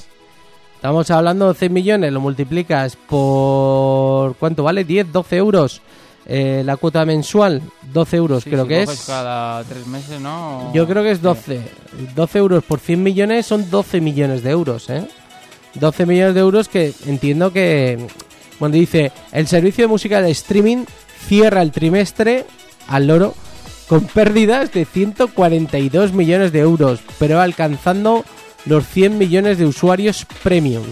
Estamos hablando de 100 millones, lo multiplicas por... ¿Cuánto vale? 10, 12 euros. Eh, la cuota mensual, 12 euros Sí, creo si que es. cada tres meses, ¿no? Yo creo que es 12. 12 euros por 100 millones son 12 millones de euros, ¿eh? 12 millones de euros que entiendo que... Cuando dice, el servicio de música de streaming cierra el trimestre al loro con pérdidas de 142 millones de euros, pero alcanzando los 100 millones de usuarios premium.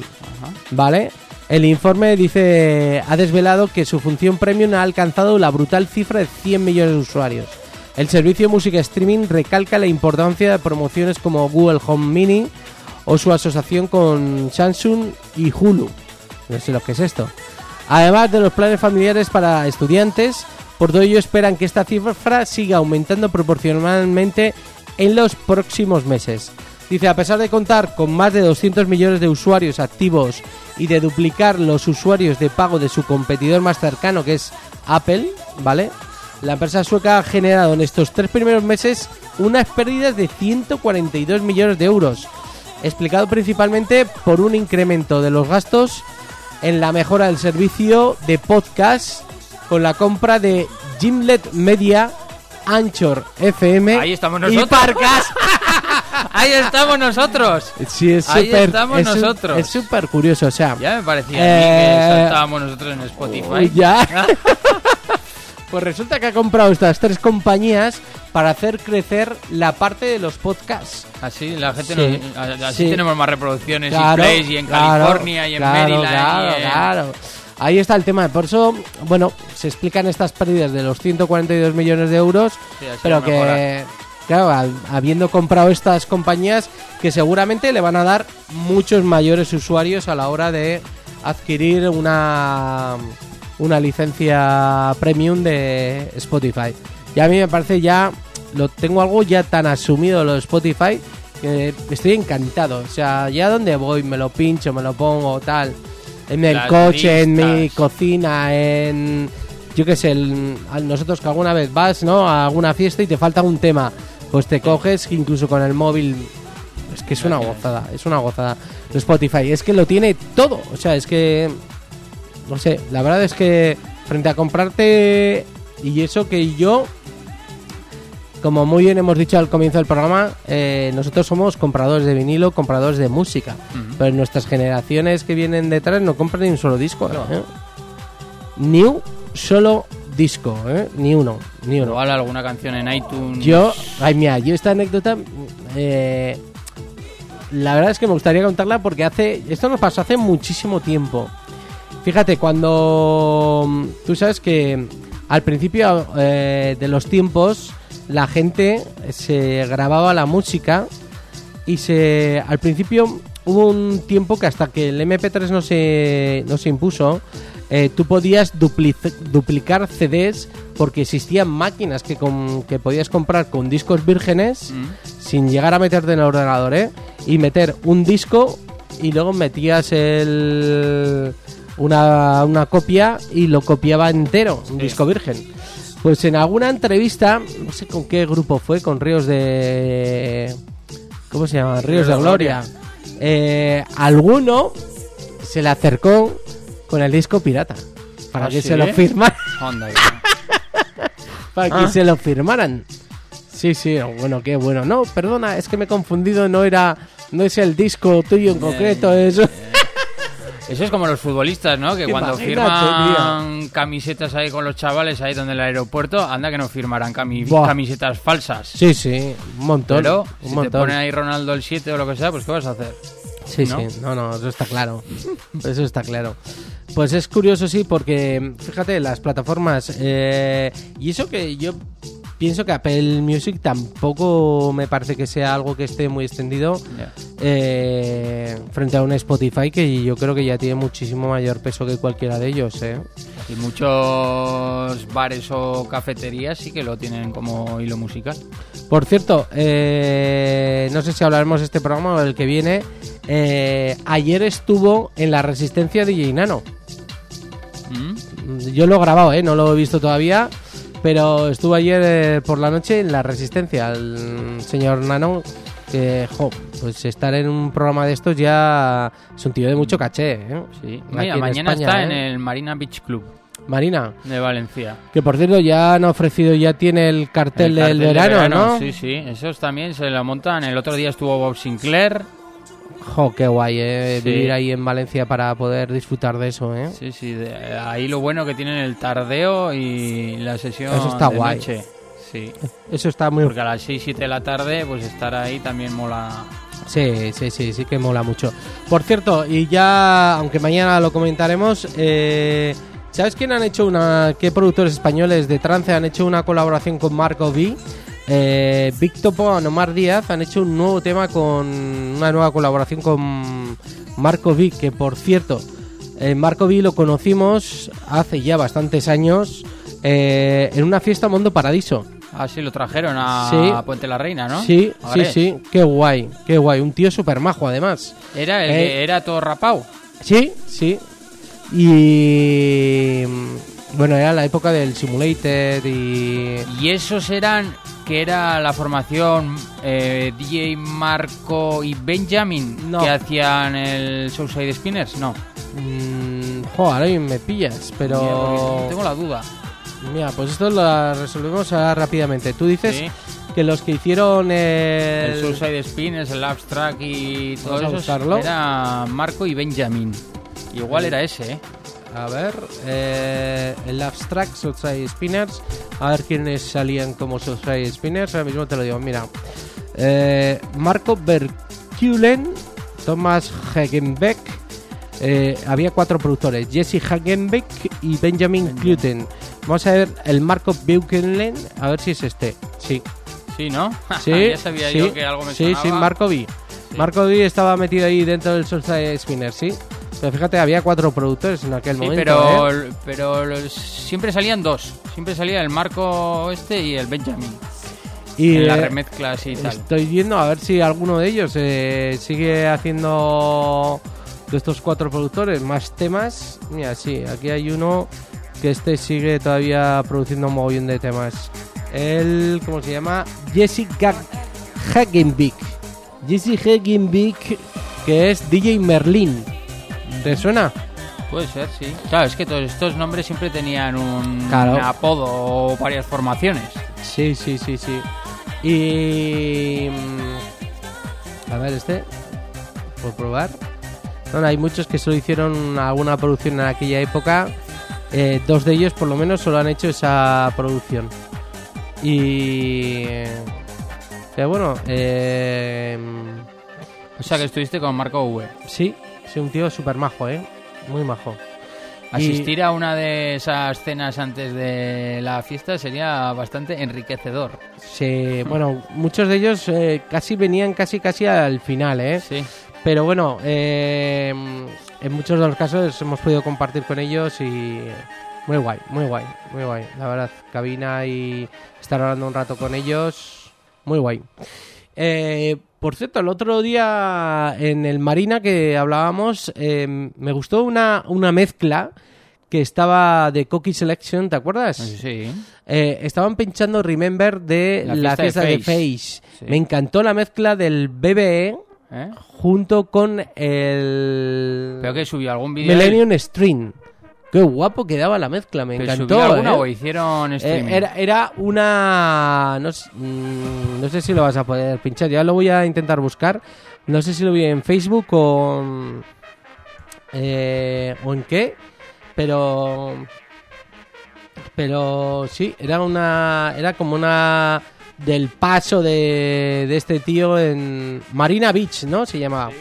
¿Vale? El informe dice ha desvelado que su función premium ha alcanzado la brutal cifra de 100 millones de usuarios. El servicio de música streaming recalca la importancia de promociones como Google Home Mini o su asociación con Samsung y Hulu. No sé lo que es esto. Además de los planes familiares para estudiantes, por todo ello esperan que esta cifra siga aumentando proporcionalmente en los próximos meses. Dice, a pesar de contar con más de 200 millones de usuarios activos y de duplicar los usuarios de pago de su competidor más cercano, que es Apple, ¿vale? La empresa sueca ha generado en estos tres primeros meses unas pérdidas de 142 millones de euros, explicado principalmente por un incremento de los gastos en la mejora del servicio de podcast con la compra de Gimlet Media, Anchor FM Ahí estamos y nosotros. Parcas. [LAUGHS] Ahí estamos nosotros. Sí, es Ahí estamos es nosotros. Es súper curioso, o sea, Ya me parecía Eh, que saltábamos nosotros en Spotify. Ya. [LAUGHS] pues resulta que ha comprado estas tres compañías para hacer crecer la parte de los podcasts. Así la gente Sí, nos- así sí. tenemos más reproducciones Claro, y plays y en claro, California y en claro, Maryland claro, y en- claro. Ahí está el tema. Por eso, bueno, se explican estas pérdidas de los 142 millones de euros, Sí, pero mejorar. Claro, habiendo comprado estas compañías, que seguramente le van a dar muchos mayores usuarios a la hora de adquirir una, una licencia premium de Spotify. Y a mí me parece ya, lo tengo algo ya tan asumido lo de Spotify que estoy encantado. O sea, ya donde voy, me lo pincho, me lo pongo, tal. En el Las coche, en mi cocina, en. Yo qué sé, el- a nosotros que alguna vez vas, ¿no? A alguna fiesta y te falta un tema. Pues te coges, incluso con el móvil. Es que es una gozada, es una gozada. Spotify, es que lo tiene todo. O sea, es que. No sé, la verdad es que frente a comprarte. Y eso que yo como muy bien hemos dicho al comienzo del programa, eh, nosotros somos compradores de vinilo, compradores de música. Pero nuestras generaciones que vienen detrás no compran ni un solo disco. ¿eh? Un solo disco, ¿eh? Ni uno, ni uno. Igual alguna canción en iTunes. Yo, ay, mira, yo esta anécdota, eh, la verdad es que me gustaría contarla porque hace, esto nos pasó hace muchísimo tiempo. Fíjate, cuando tú sabes que al principio eh, de los tiempos la gente se grababa la música y se al principio hubo un tiempo que hasta que el MP3 no se, no se impuso, eh, tú podías duplic- duplicar CDs porque existían máquinas que, con- que podías comprar con discos vírgenes sin llegar a meterte en el ordenador, ¿eh? Y meter un disco y luego metías el, una, una copia y lo copiaba entero, un disco virgen. Pues en alguna entrevista, no sé con qué grupo fue, con Ríos de... ¿Cómo se llama? Ríos de Gloria. Eh, alguno se le acercó con el disco pirata para ¿Ah, que sí? se lo firmara Anda, ya. [LAUGHS] para que se lo firmaran. Sí, sí, bueno, qué bueno. No, perdona, es que me he confundido, no era no es el disco tuyo en concreto, eso. Eso es como los futbolistas, ¿no? Que cuando firman camisetas ahí con los chavales ahí donde el aeropuerto, anda que no firmarán cami- Buah. camisetas falsas. Sí, sí, un montón, Pero un si te montón. pone ahí Ronaldo el 7 o lo que sea, pues ¿qué vas a hacer? Sí, ¿no? sí, no, no, eso está claro. Eso está claro. Pues es curioso, sí, porque fíjate, las plataformas. eh, y eso que yo pienso que Apple Music tampoco me parece que sea algo que esté muy extendido eh, frente a un Spotify que yo creo que ya tiene muchísimo mayor peso que cualquiera de ellos, ¿eh? Y muchos bares o cafeterías sí que lo tienen como hilo musical. Por cierto, eh, no sé si hablaremos de este programa o del que viene. eh, ayer estuvo en la Resistencia de Nano. ¿Mm? Yo lo he grabado, ¿eh? no lo he visto todavía, pero estuvo ayer eh, por la noche en la Resistencia, el señor Nano, que, jo, pues estar en un programa de estos ya es un tío de mucho caché, ¿eh? Sí. Mira, mañana España, está ¿eh? en el Marina Beach Club Marina, de Valencia. que por cierto ya han ofrecido, ya tiene el cartel, El del de verano, ¿no? Sí, sí, esos también se la montan. El otro día estuvo Bob Sinclair. Jo, qué guay, ¿eh? Sí. Vivir ahí en Valencia para poder disfrutar de eso, ¿eh? Sí, sí, de- ahí lo bueno que tienen el tardeo y la sesión Eso está de guay. noche. Sí. Eso está muy Porque a las 6, 7 de la tarde, pues estar ahí también mola. Sí, sí, sí, sí que mola mucho. Por cierto, y ya, aunque mañana lo comentaremos, eh, ¿sabes quién han hecho una, qué productores españoles de trance han hecho una colaboración con Marco V? Eh, Big Topo y Omar Díaz han hecho un nuevo tema con una nueva colaboración con Marco V, que por cierto, eh, Marco V lo conocimos hace ya bastantes años eh, en una fiesta Mondo Paradiso. Ah, sí, lo trajeron a, Sí. a Puente la Reina, ¿no? Sí, sí, sí, qué guay, qué guay. Un tío súper majo además. Era el Eh, era todo rapado. Sí, sí. Y bueno, era la época del Simulated y Y esos eran, que era la formación eh, DJ Marco y Benjamin, No. que hacían el Southside Spinners, no. mm, joder, ahora me pillas, pero Mira, Tengo la duda. mira, pues esto lo resolvemos ahora rápidamente. Tú dices Sí. que los que hicieron El el, Suicide Spinners, el Abstract y todo eso era Marco y Benjamin. Igual era ese, ¿eh? A ver, eh, el Abstract Soulside Spinners, a ver quiénes salían como Soulside Spinners, ahora mismo te lo digo, mira. Eh, Marco Berkulen, Thomas Hagenbeck, eh, había cuatro productores, Jesse Hagenbeck y Benjamin Cluten. Vamos a ver el Marco Berkulen, a ver si es este. Sí, Sí, ¿no? [LAUGHS] [LAUGHS] sí, ya sabía sí, yo que algo me sí, sonaba. sí, Marco V. Marco V estaba metido ahí dentro del Soulside Spinner, sí. Pero fíjate, había cuatro productores en aquel Sí, momento. pero, ¿eh? pero los- siempre salían dos. Siempre salía el Marco este y el Benjamin. Y en las eh, remezclas y tal. Estoy viendo a ver si alguno de ellos eh, sigue haciendo de estos cuatro productores más temas. Mira, sí, aquí hay uno que este sigue todavía produciendo un mogollón de temas. El, ¿cómo se llama? Jesse Hagenbeck. Jesse Hagenbeck, que es DJ Merlin. ¿Te suena? Puede ser, sí. Claro, es que todos estos nombres siempre tenían un, Claro. un apodo o varias formaciones. Sí, sí, sí, sí. Y. mm, A ver, este. Por probar. Bueno, hay muchos que solo hicieron alguna producción en aquella época. Eh, dos de ellos, por lo menos, solo han hecho esa producción. Y. Pero bueno, eh, O sea que estuviste con Marco V. sí, sí, un tío súper majo, ¿eh? Muy majo. Asistir a una de esas cenas antes de la fiesta sería bastante enriquecedor. Sí, bueno, muchos de ellos eh, casi venían casi casi al final, ¿eh? Sí. Pero bueno, eh, en muchos de los casos hemos podido compartir con ellos y muy guay, muy guay, muy guay. La verdad, cabina y estar hablando un rato con ellos, muy guay. Eh, por cierto, el otro día en el Marina que hablábamos, eh, me gustó una, una mezcla que estaba de Cocky Selection, ¿te acuerdas? Sí. Eh, estaban pinchando Remember de La la, fiesta de de Face. Face. Sí. Me encantó la mezcla del BBE ¿Eh? junto con el Pero que subió algún vídeo. Millennium Stream. Qué guapo quedaba la mezcla, me ¿Pero encantó. subió alguna ¿eh? o hicieron Eh, streaming? era, era una. No, sé- mm, no sé si lo vas a poder pinchar, ya lo voy a intentar buscar. No sé si lo vi en Facebook o. eh, o en qué, pero. Pero sí, era una. Era como una. Del paso de, de este tío en Marina Beach, ¿no? Se llamaba.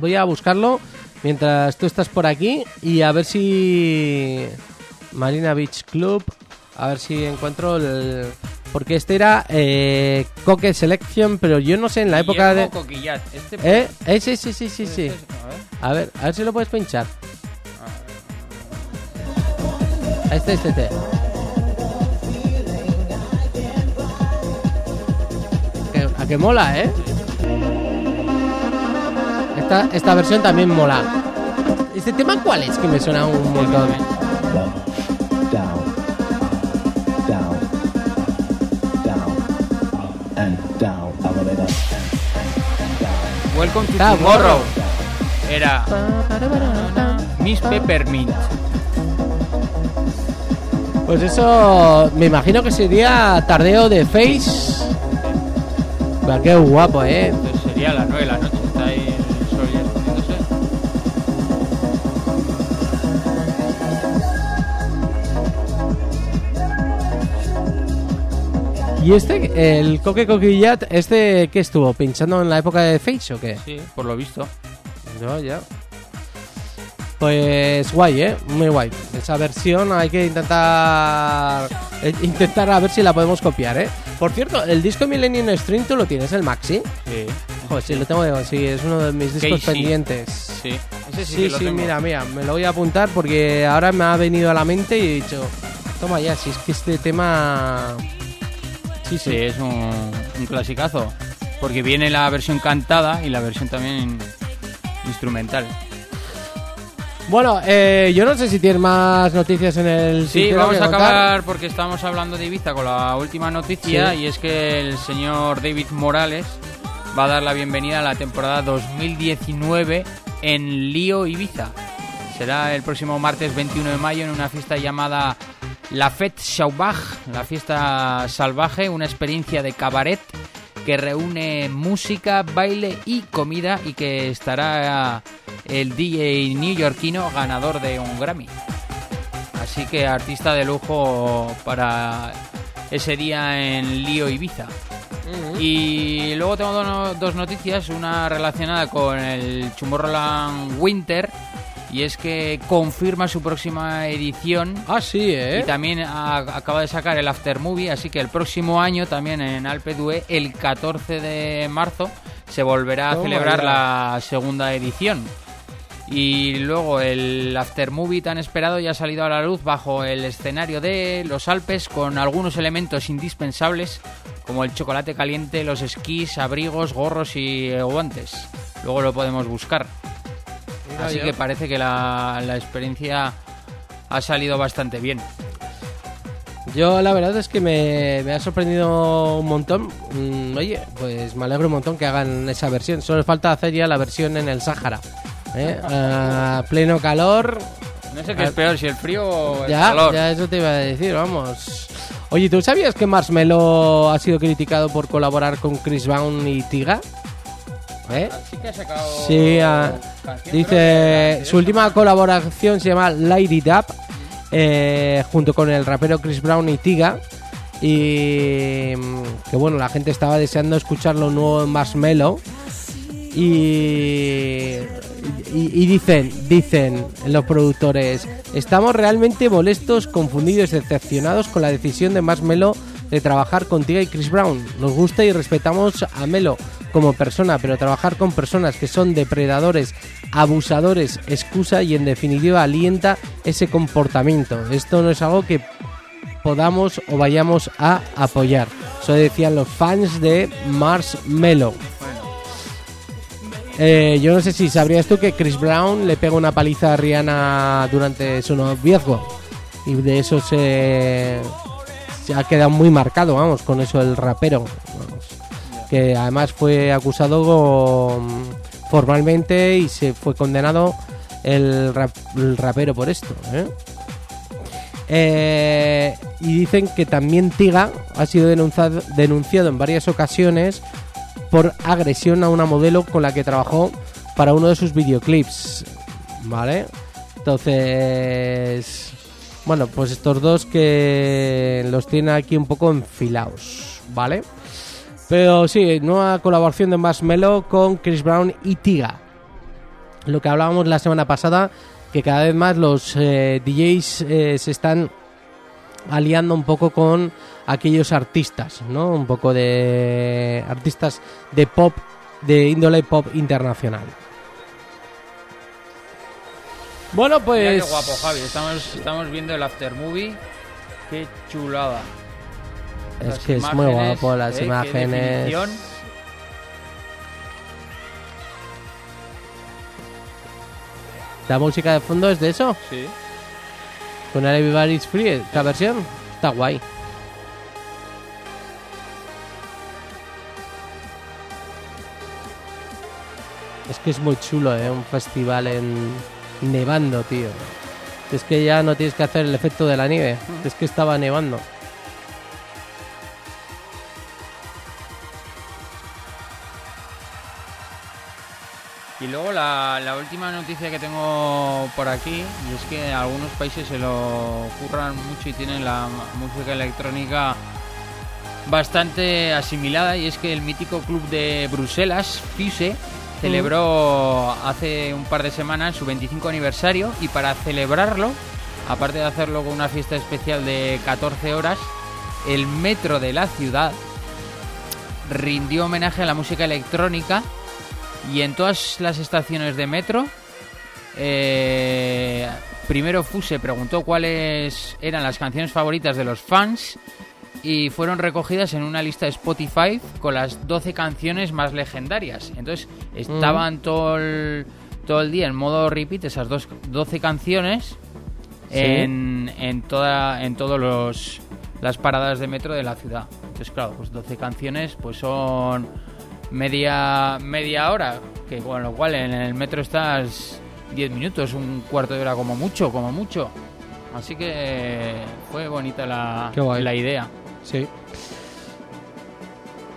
Voy a buscarlo mientras tú estás por aquí y a ver si. Marina Beach Club. A ver si encuentro el. Porque este era eh, Coque Selection, pero yo no sé en la época de. Coquillat. Este ¿Eh? Eh, sí, sí, sí, sí, sí. a ver. A ver, a si lo puedes pinchar. Este, este, este. Que- a que mola, ¿eh? Esta, esta versión también mola. ¿Este tema cuál es? Que me suena un montón. Welcome to Tomorrow. Era Miss Peppermint. Pues eso, me imagino que sería tardeo de Face. Qué guapo, ¿eh? Entonces sería a las 9 de la noche. ¿Y este, el Coque Coquillat, este qué estuvo? ¿Pinchando en la época de Face o qué? Sí, por lo visto. No, ya. Pues guay, ¿eh? Muy guay. Esa versión hay que intentar eh, intentar a ver si la podemos copiar, ¿eh? Por cierto, el disco Millennium String tú lo tienes, el Maxi. Sí. Joder, sí, lo tengo que conseguir, es uno de mis discos Casey. pendientes. Sí. Ese sí, Sí, que lo sí, tengo. mira, mira, me lo voy a apuntar porque ahora me ha venido a la mente y he dicho, toma ya, si es que este tema... Sí, Sí, sí. es un, un clasicazo. Porque viene la versión cantada y la versión también instrumental. Bueno, eh, yo no sé si tienes más noticias en el Sí, vamos a acabar porque estamos hablando de Ibiza con la última noticia Sí. y es que el señor David Morales va a dar la bienvenida a la temporada 2019 en Lío Ibiza. Será el próximo martes 21 de mayo en una fiesta llamada La Fête Sauvage, la fiesta salvaje, una experiencia de cabaret que reúne música, baile y comida y que estará el DJ neoyorquino ganador de un Grammy. Así que artista de lujo para ese día en Lío Ibiza. Y luego tengo do- dos noticias, una relacionada con el Tomorrowland Winter y es que confirma su próxima edición Ah, sí, ¿eh? y también a- acaba de sacar el After Movie, así que el próximo año también en Alpe d'Huez, el 14 de marzo, se volverá a celebrar la segunda edición. Y luego el After Movie tan esperado ya ha salido a la luz bajo el escenario de los Alpes con algunos elementos indispensables como el chocolate caliente, los esquís, abrigos, gorros y eh, guantes. Luego lo podemos buscar. Así que parece que la, la experiencia ha salido bastante bien. Yo la verdad es que me, me ha sorprendido un montón. Mm, oye, pues me alegro un montón que hagan esa versión. Solo falta hacer ya la versión en el Sáhara. ¿eh? A pleno calor. No sé qué es peor, si el frío o el Ya, calor. ya eso te iba a decir, vamos. Oye, ¿tú sabías que Marshmello ha sido criticado por colaborar con Chris Brown y Tiga? ¿Eh? Sí que ha sacado Sí, ah, dice su última colaboración se llama Light It Up eh, junto con el rapero Chris Brown y Tiga. Y mm, que bueno la gente estaba deseando escuchar lo nuevo en Marshmello. Y, y, y dicen dicen los productores estamos realmente molestos confundidos y decepcionados con la decisión de Marshmello de trabajar con Tiga y Chris Brown. Nos gusta y respetamos a Melo como persona pero trabajar con personas que son depredadores abusadores excusa y en definitiva alienta ese comportamiento esto no es algo que podamos o vayamos a apoyar. Eso decían los fans de Marshmello. Eh, yo no sé si sabrías tú que Chris Brown le pega una paliza a Rihanna durante su noviazgo. Y de eso se, se ha quedado muy marcado, vamos, con eso el rapero. Que además fue acusado formalmente y se fue condenado el rapero por esto. ¿eh? Eh, y dicen que también Tiga ha sido denunciado, denunciado en varias ocasiones por agresión a una modelo con la que trabajó para uno de sus videoclips. ¿Vale? Entonces, bueno, pues estos dos que los tiene aquí un poco enfilados. ¿Vale? Pero sí, nueva colaboración de Marshmello con Chris Brown y Tiga lo que hablábamos la semana pasada, que cada vez más los eh, DJs eh, se están aliando un poco con aquellos artistas, ¿no? Un poco de artistas de pop, de índole pop internacional. Bueno, Mira pues... qué guapo, Javi. Estamos, estamos viendo el After Movie. Qué chulada. Es que es muy guapo las ¿eh? Imágenes. La música de fondo es de eso, Sí. con Everybody's Free, esta versión. Está guay. Es que es muy chulo, ¿eh? Un festival en nevando, tío. Es que ya no tienes que hacer el efecto de la nieve. Es que estaba nevando. Y luego la, la última noticia que tengo por aquí, y es que algunos países se lo curran mucho y tienen la música electrónica bastante asimilada y es que el mítico club de Bruselas, FISE, celebró hace un par de semanas su 25 aniversario y para celebrarlo, aparte de hacerlo con una fiesta especial de 14 horas, el metro de la ciudad rindió homenaje a la música electrónica y en todas las estaciones de metro eh, primero Fuse preguntó cuáles eran las canciones favoritas de los fans y fueron recogidas en una lista de Spotify con las 12 canciones más legendarias. Entonces estaban todo, el, todo el día en modo repeat esas dos, 12 canciones en, en, toda, en todos los las paradas de metro de la ciudad. Entonces, claro, pues 12 canciones pues son media media hora, que con lo cual en el metro estás 10 minutos, un cuarto de hora como mucho, como mucho. Así que fue bonita la, la idea. Sí.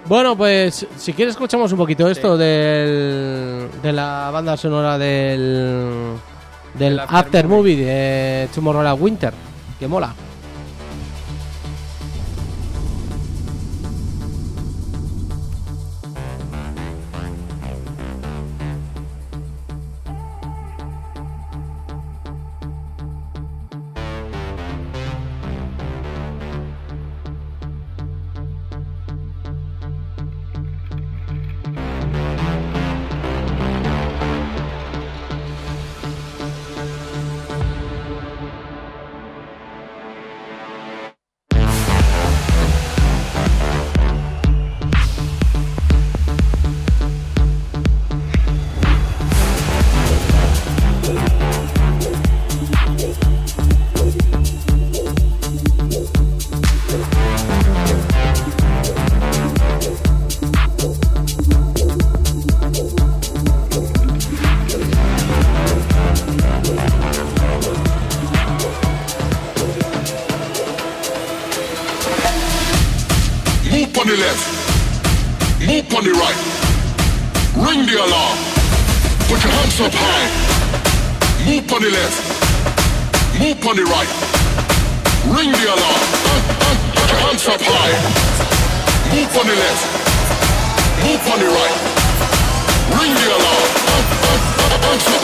Bueno, pues si quieres escuchamos un poquito esto del, de la banda sonora del del After Movie de Tomorrowland Winter, que mola. Hands up high. Move on the left. Move on the right. Ring the alarm. Put your hands up high. Move on the left. Move on the right. Ring the alarm. Hands up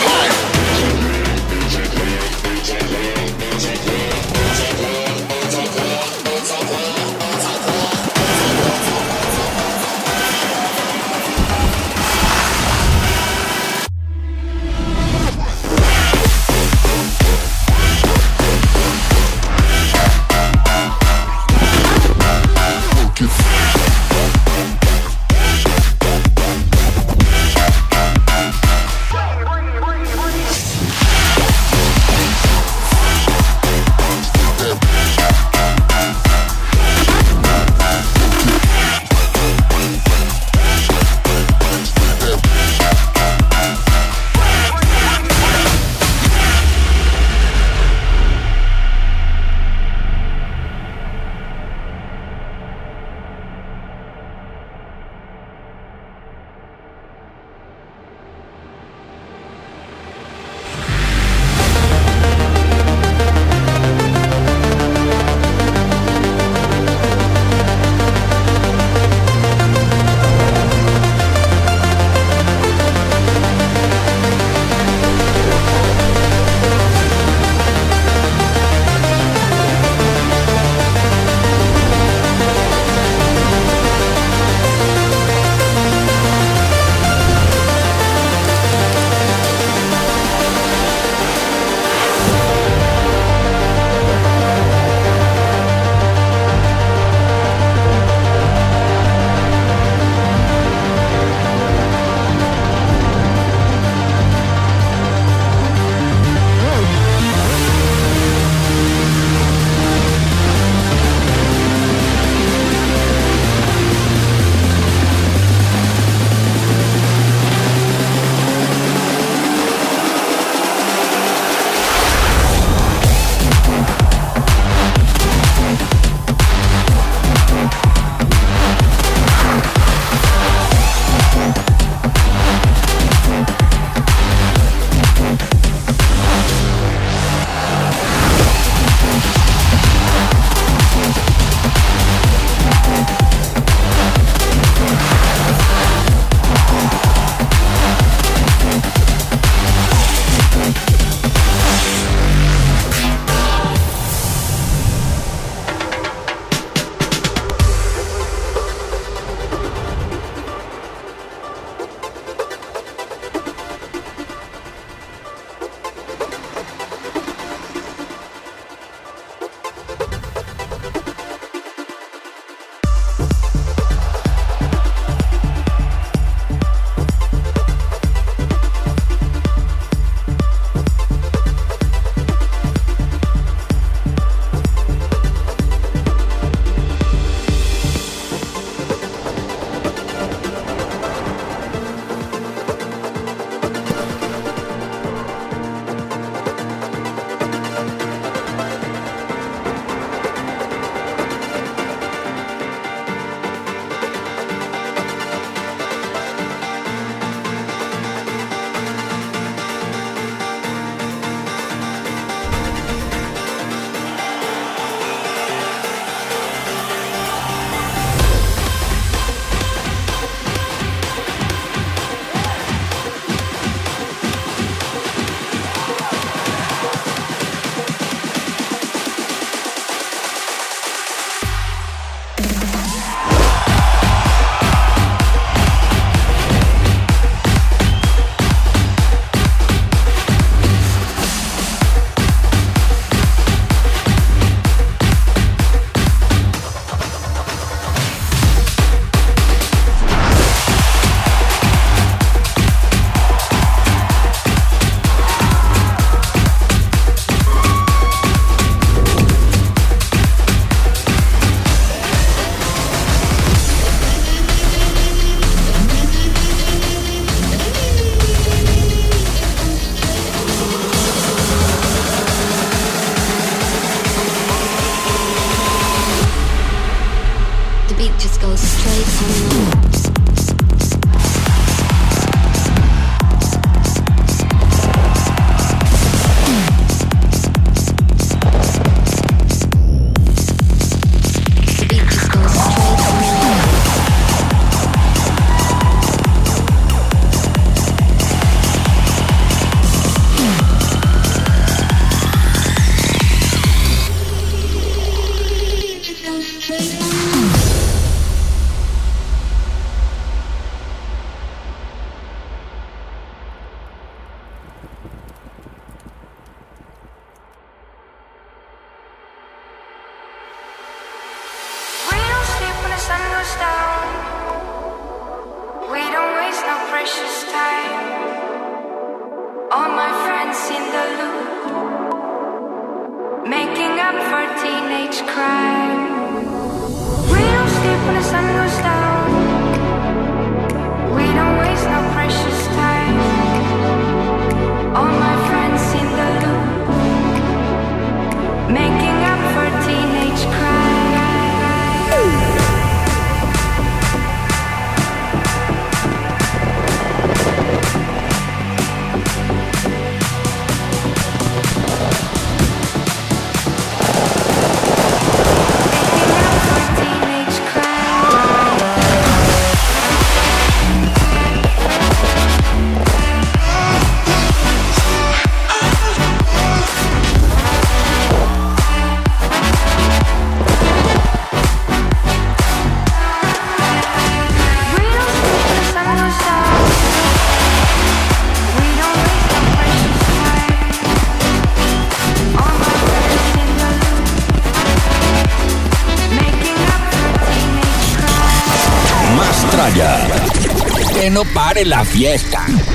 Pare la fiesta.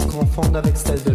Se confondent avec celles de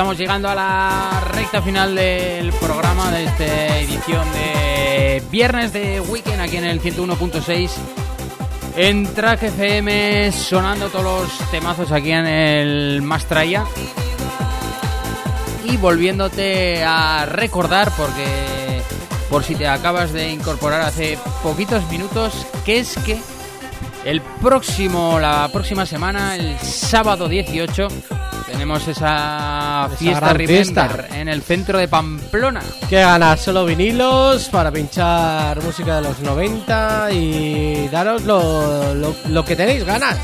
estamos llegando a la recta final del programa de esta edición de viernes de weekend aquí en el 101.6 en Track FM sonando todos los temazos aquí en el Mastraya. Y volviéndote a recordar porque por si te acabas de incorporar hace poquitos minutos que es que el próximo la próxima semana el sábado 18 tenemos esa fiesta Remember fiesta. en el centro de Pamplona. ¿Qué ganas? Solo vinilos para pinchar música de los 90 y daros lo, lo- lo que tenéis ganas.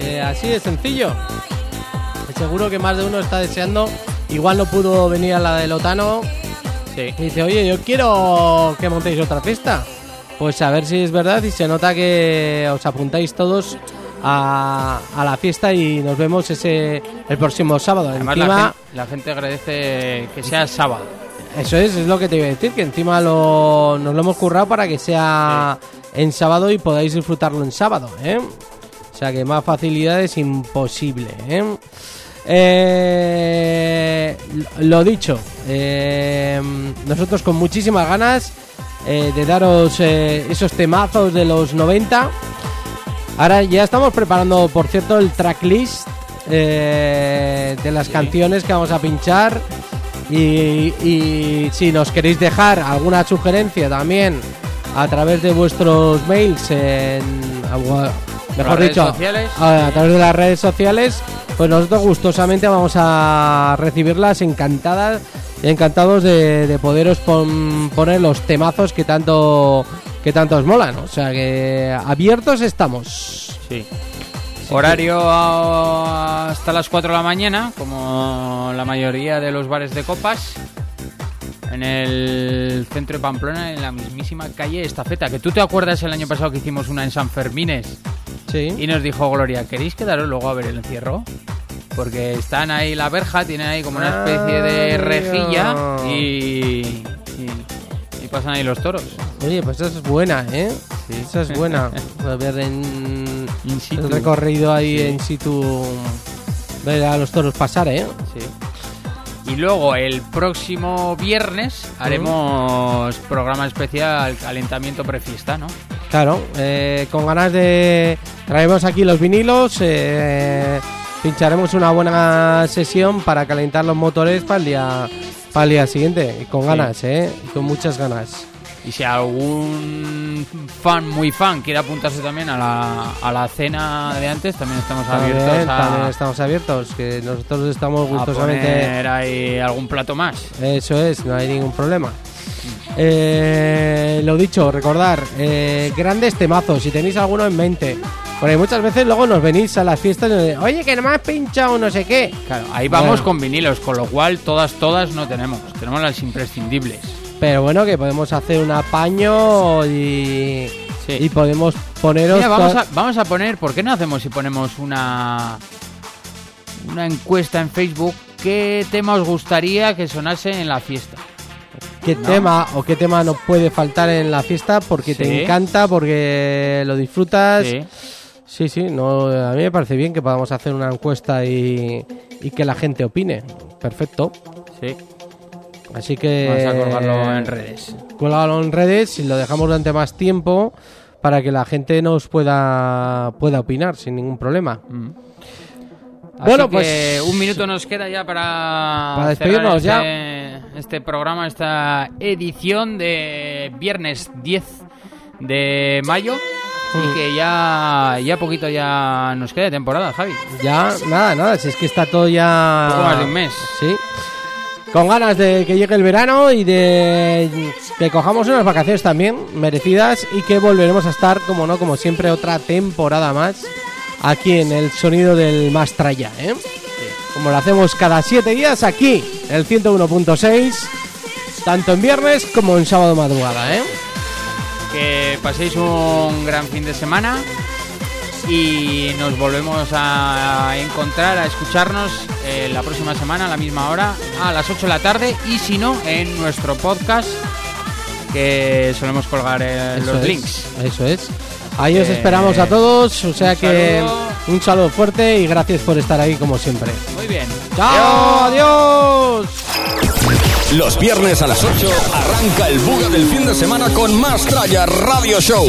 Eh, así de sencillo. Seguro que más de uno está deseando. Igual no pudo venir a la de Lotano. Y dice, oye, yo quiero que montéis otra fiesta. pues a ver si es verdad y se nota que os apuntáis todos a, a la fiesta y nos vemos ese el próximo sábado. Además, Encima- la, gente, agradece que sea sábado. Eso es, es lo que te iba a decir, que encima lo, nos lo hemos currado para que sea en sábado y podáis disfrutarlo en sábado, ¿eh? O sea que más facilidades imposible, ¿eh? Eh, lo dicho, eh, nosotros con muchísimas ganas eh, de daros esos temazos de los 90. Ahora ya estamos preparando, por cierto, el tracklist eh, de las canciones que vamos a pinchar. Y, y si nos queréis dejar alguna sugerencia también a través de vuestros mails, en, a- mejor dicho, sociales. a, a través de las redes sociales, pues nosotros gustosamente vamos a recibirlas encantadas y encantados de, de poderos pon- poner los temazos que tanto que tanto os molan. O sea que abiertos estamos. Sí. Horario hasta las 4 de la mañana, como la mayoría de los bares de copas. En el centro de Pamplona, en la mismísima calle Estafeta. Que tú te acuerdas el año pasado que hicimos una en San Fermines. Sí. Y nos dijo Gloria, ¿queréis quedaros luego a ver el encierro? Porque están ahí la verja, tienen ahí como una especie de Ah, rejilla y, y, pasan ahí los toros. Oye, pues esa es buena, ¿eh? Esa es buena. [LAUGHS] Ver en el recorrido ahí Sí. en situ. Ver a los toros pasar, ¿eh? Sí. Y luego el próximo viernes haremos programa especial calentamiento prefiesta, ¿no? Claro, eh, con ganas de. Traemos aquí los vinilos. eh, pincharemos una buena sesión para calentar los motores para el día, para el día siguiente. Y con Sí. ganas, ¿eh? Y con muchas ganas. Y si algún fan muy fan quiere apuntarse también a la, a la cena de antes, también estamos También, abiertos a, también estamos abiertos, que nosotros estamos a gustosamente. poner ahí algún plato más. Eso es, no hay ningún problema. Eh, lo dicho, recordar, eh, grandes temazos, si tenéis alguno en mente. Porque muchas veces luego nos venís a las fiestas y nos decís, oye, que no me has pinchado no sé qué. Claro, ahí vamos Bueno. con vinilos, con lo cual todas, todas no tenemos. Tenemos las imprescindibles. Pero bueno, que podemos hacer un apaño y, Sí. y podemos poneros. Mira, vamos a, vamos a poner, ¿por qué no hacemos si ponemos una una encuesta en Facebook? ¿Qué tema os gustaría que sonase en la fiesta? Qué ¿no? tema o qué tema no puede faltar en la fiesta porque Sí. te encanta, porque lo disfrutas. Sí. Sí, sí, no, a mí me parece bien que podamos hacer una encuesta y, y que la gente opine. Perfecto. Sí. Así que. Vamos a colgarlo en redes. Colgarlo en redes y lo dejamos durante más tiempo para que la gente nos pueda, pueda opinar sin ningún problema. Mm. Bueno, que pues- un minuto nos queda ya para, Para despedirnos este, este programa, esta edición de viernes 10 de mayo. Y que ya, ya poquito ya nos queda de temporada, Javi. Ya, nada, nada, si es que está todo ya. Poco más de un mes. Sí. Con ganas de que llegue el verano y de que cojamos unas vacaciones también merecidas y que volveremos a estar, como no, como siempre, otra temporada más aquí en el sonido del Mastraya, ¿eh? Como lo hacemos cada siete días aquí, en el 101.6, tanto en viernes como en sábado madrugada, ¿eh? Que paséis un gran fin de semana y nos volvemos a encontrar, a escucharnos eh, la próxima semana a la misma hora, a las 8 de la tarde y si no, en nuestro podcast que solemos colgar eh, los es, links. Eso es. Ahí os Eh, esperamos a todos, o sea un que saludo. un saludo fuerte y gracias por estar ahí como siempre. Muy bien. ¡Chao! ¡Adiós! Los viernes a las 8 arranca el buga del fin de semana con más Tralla Radio Show.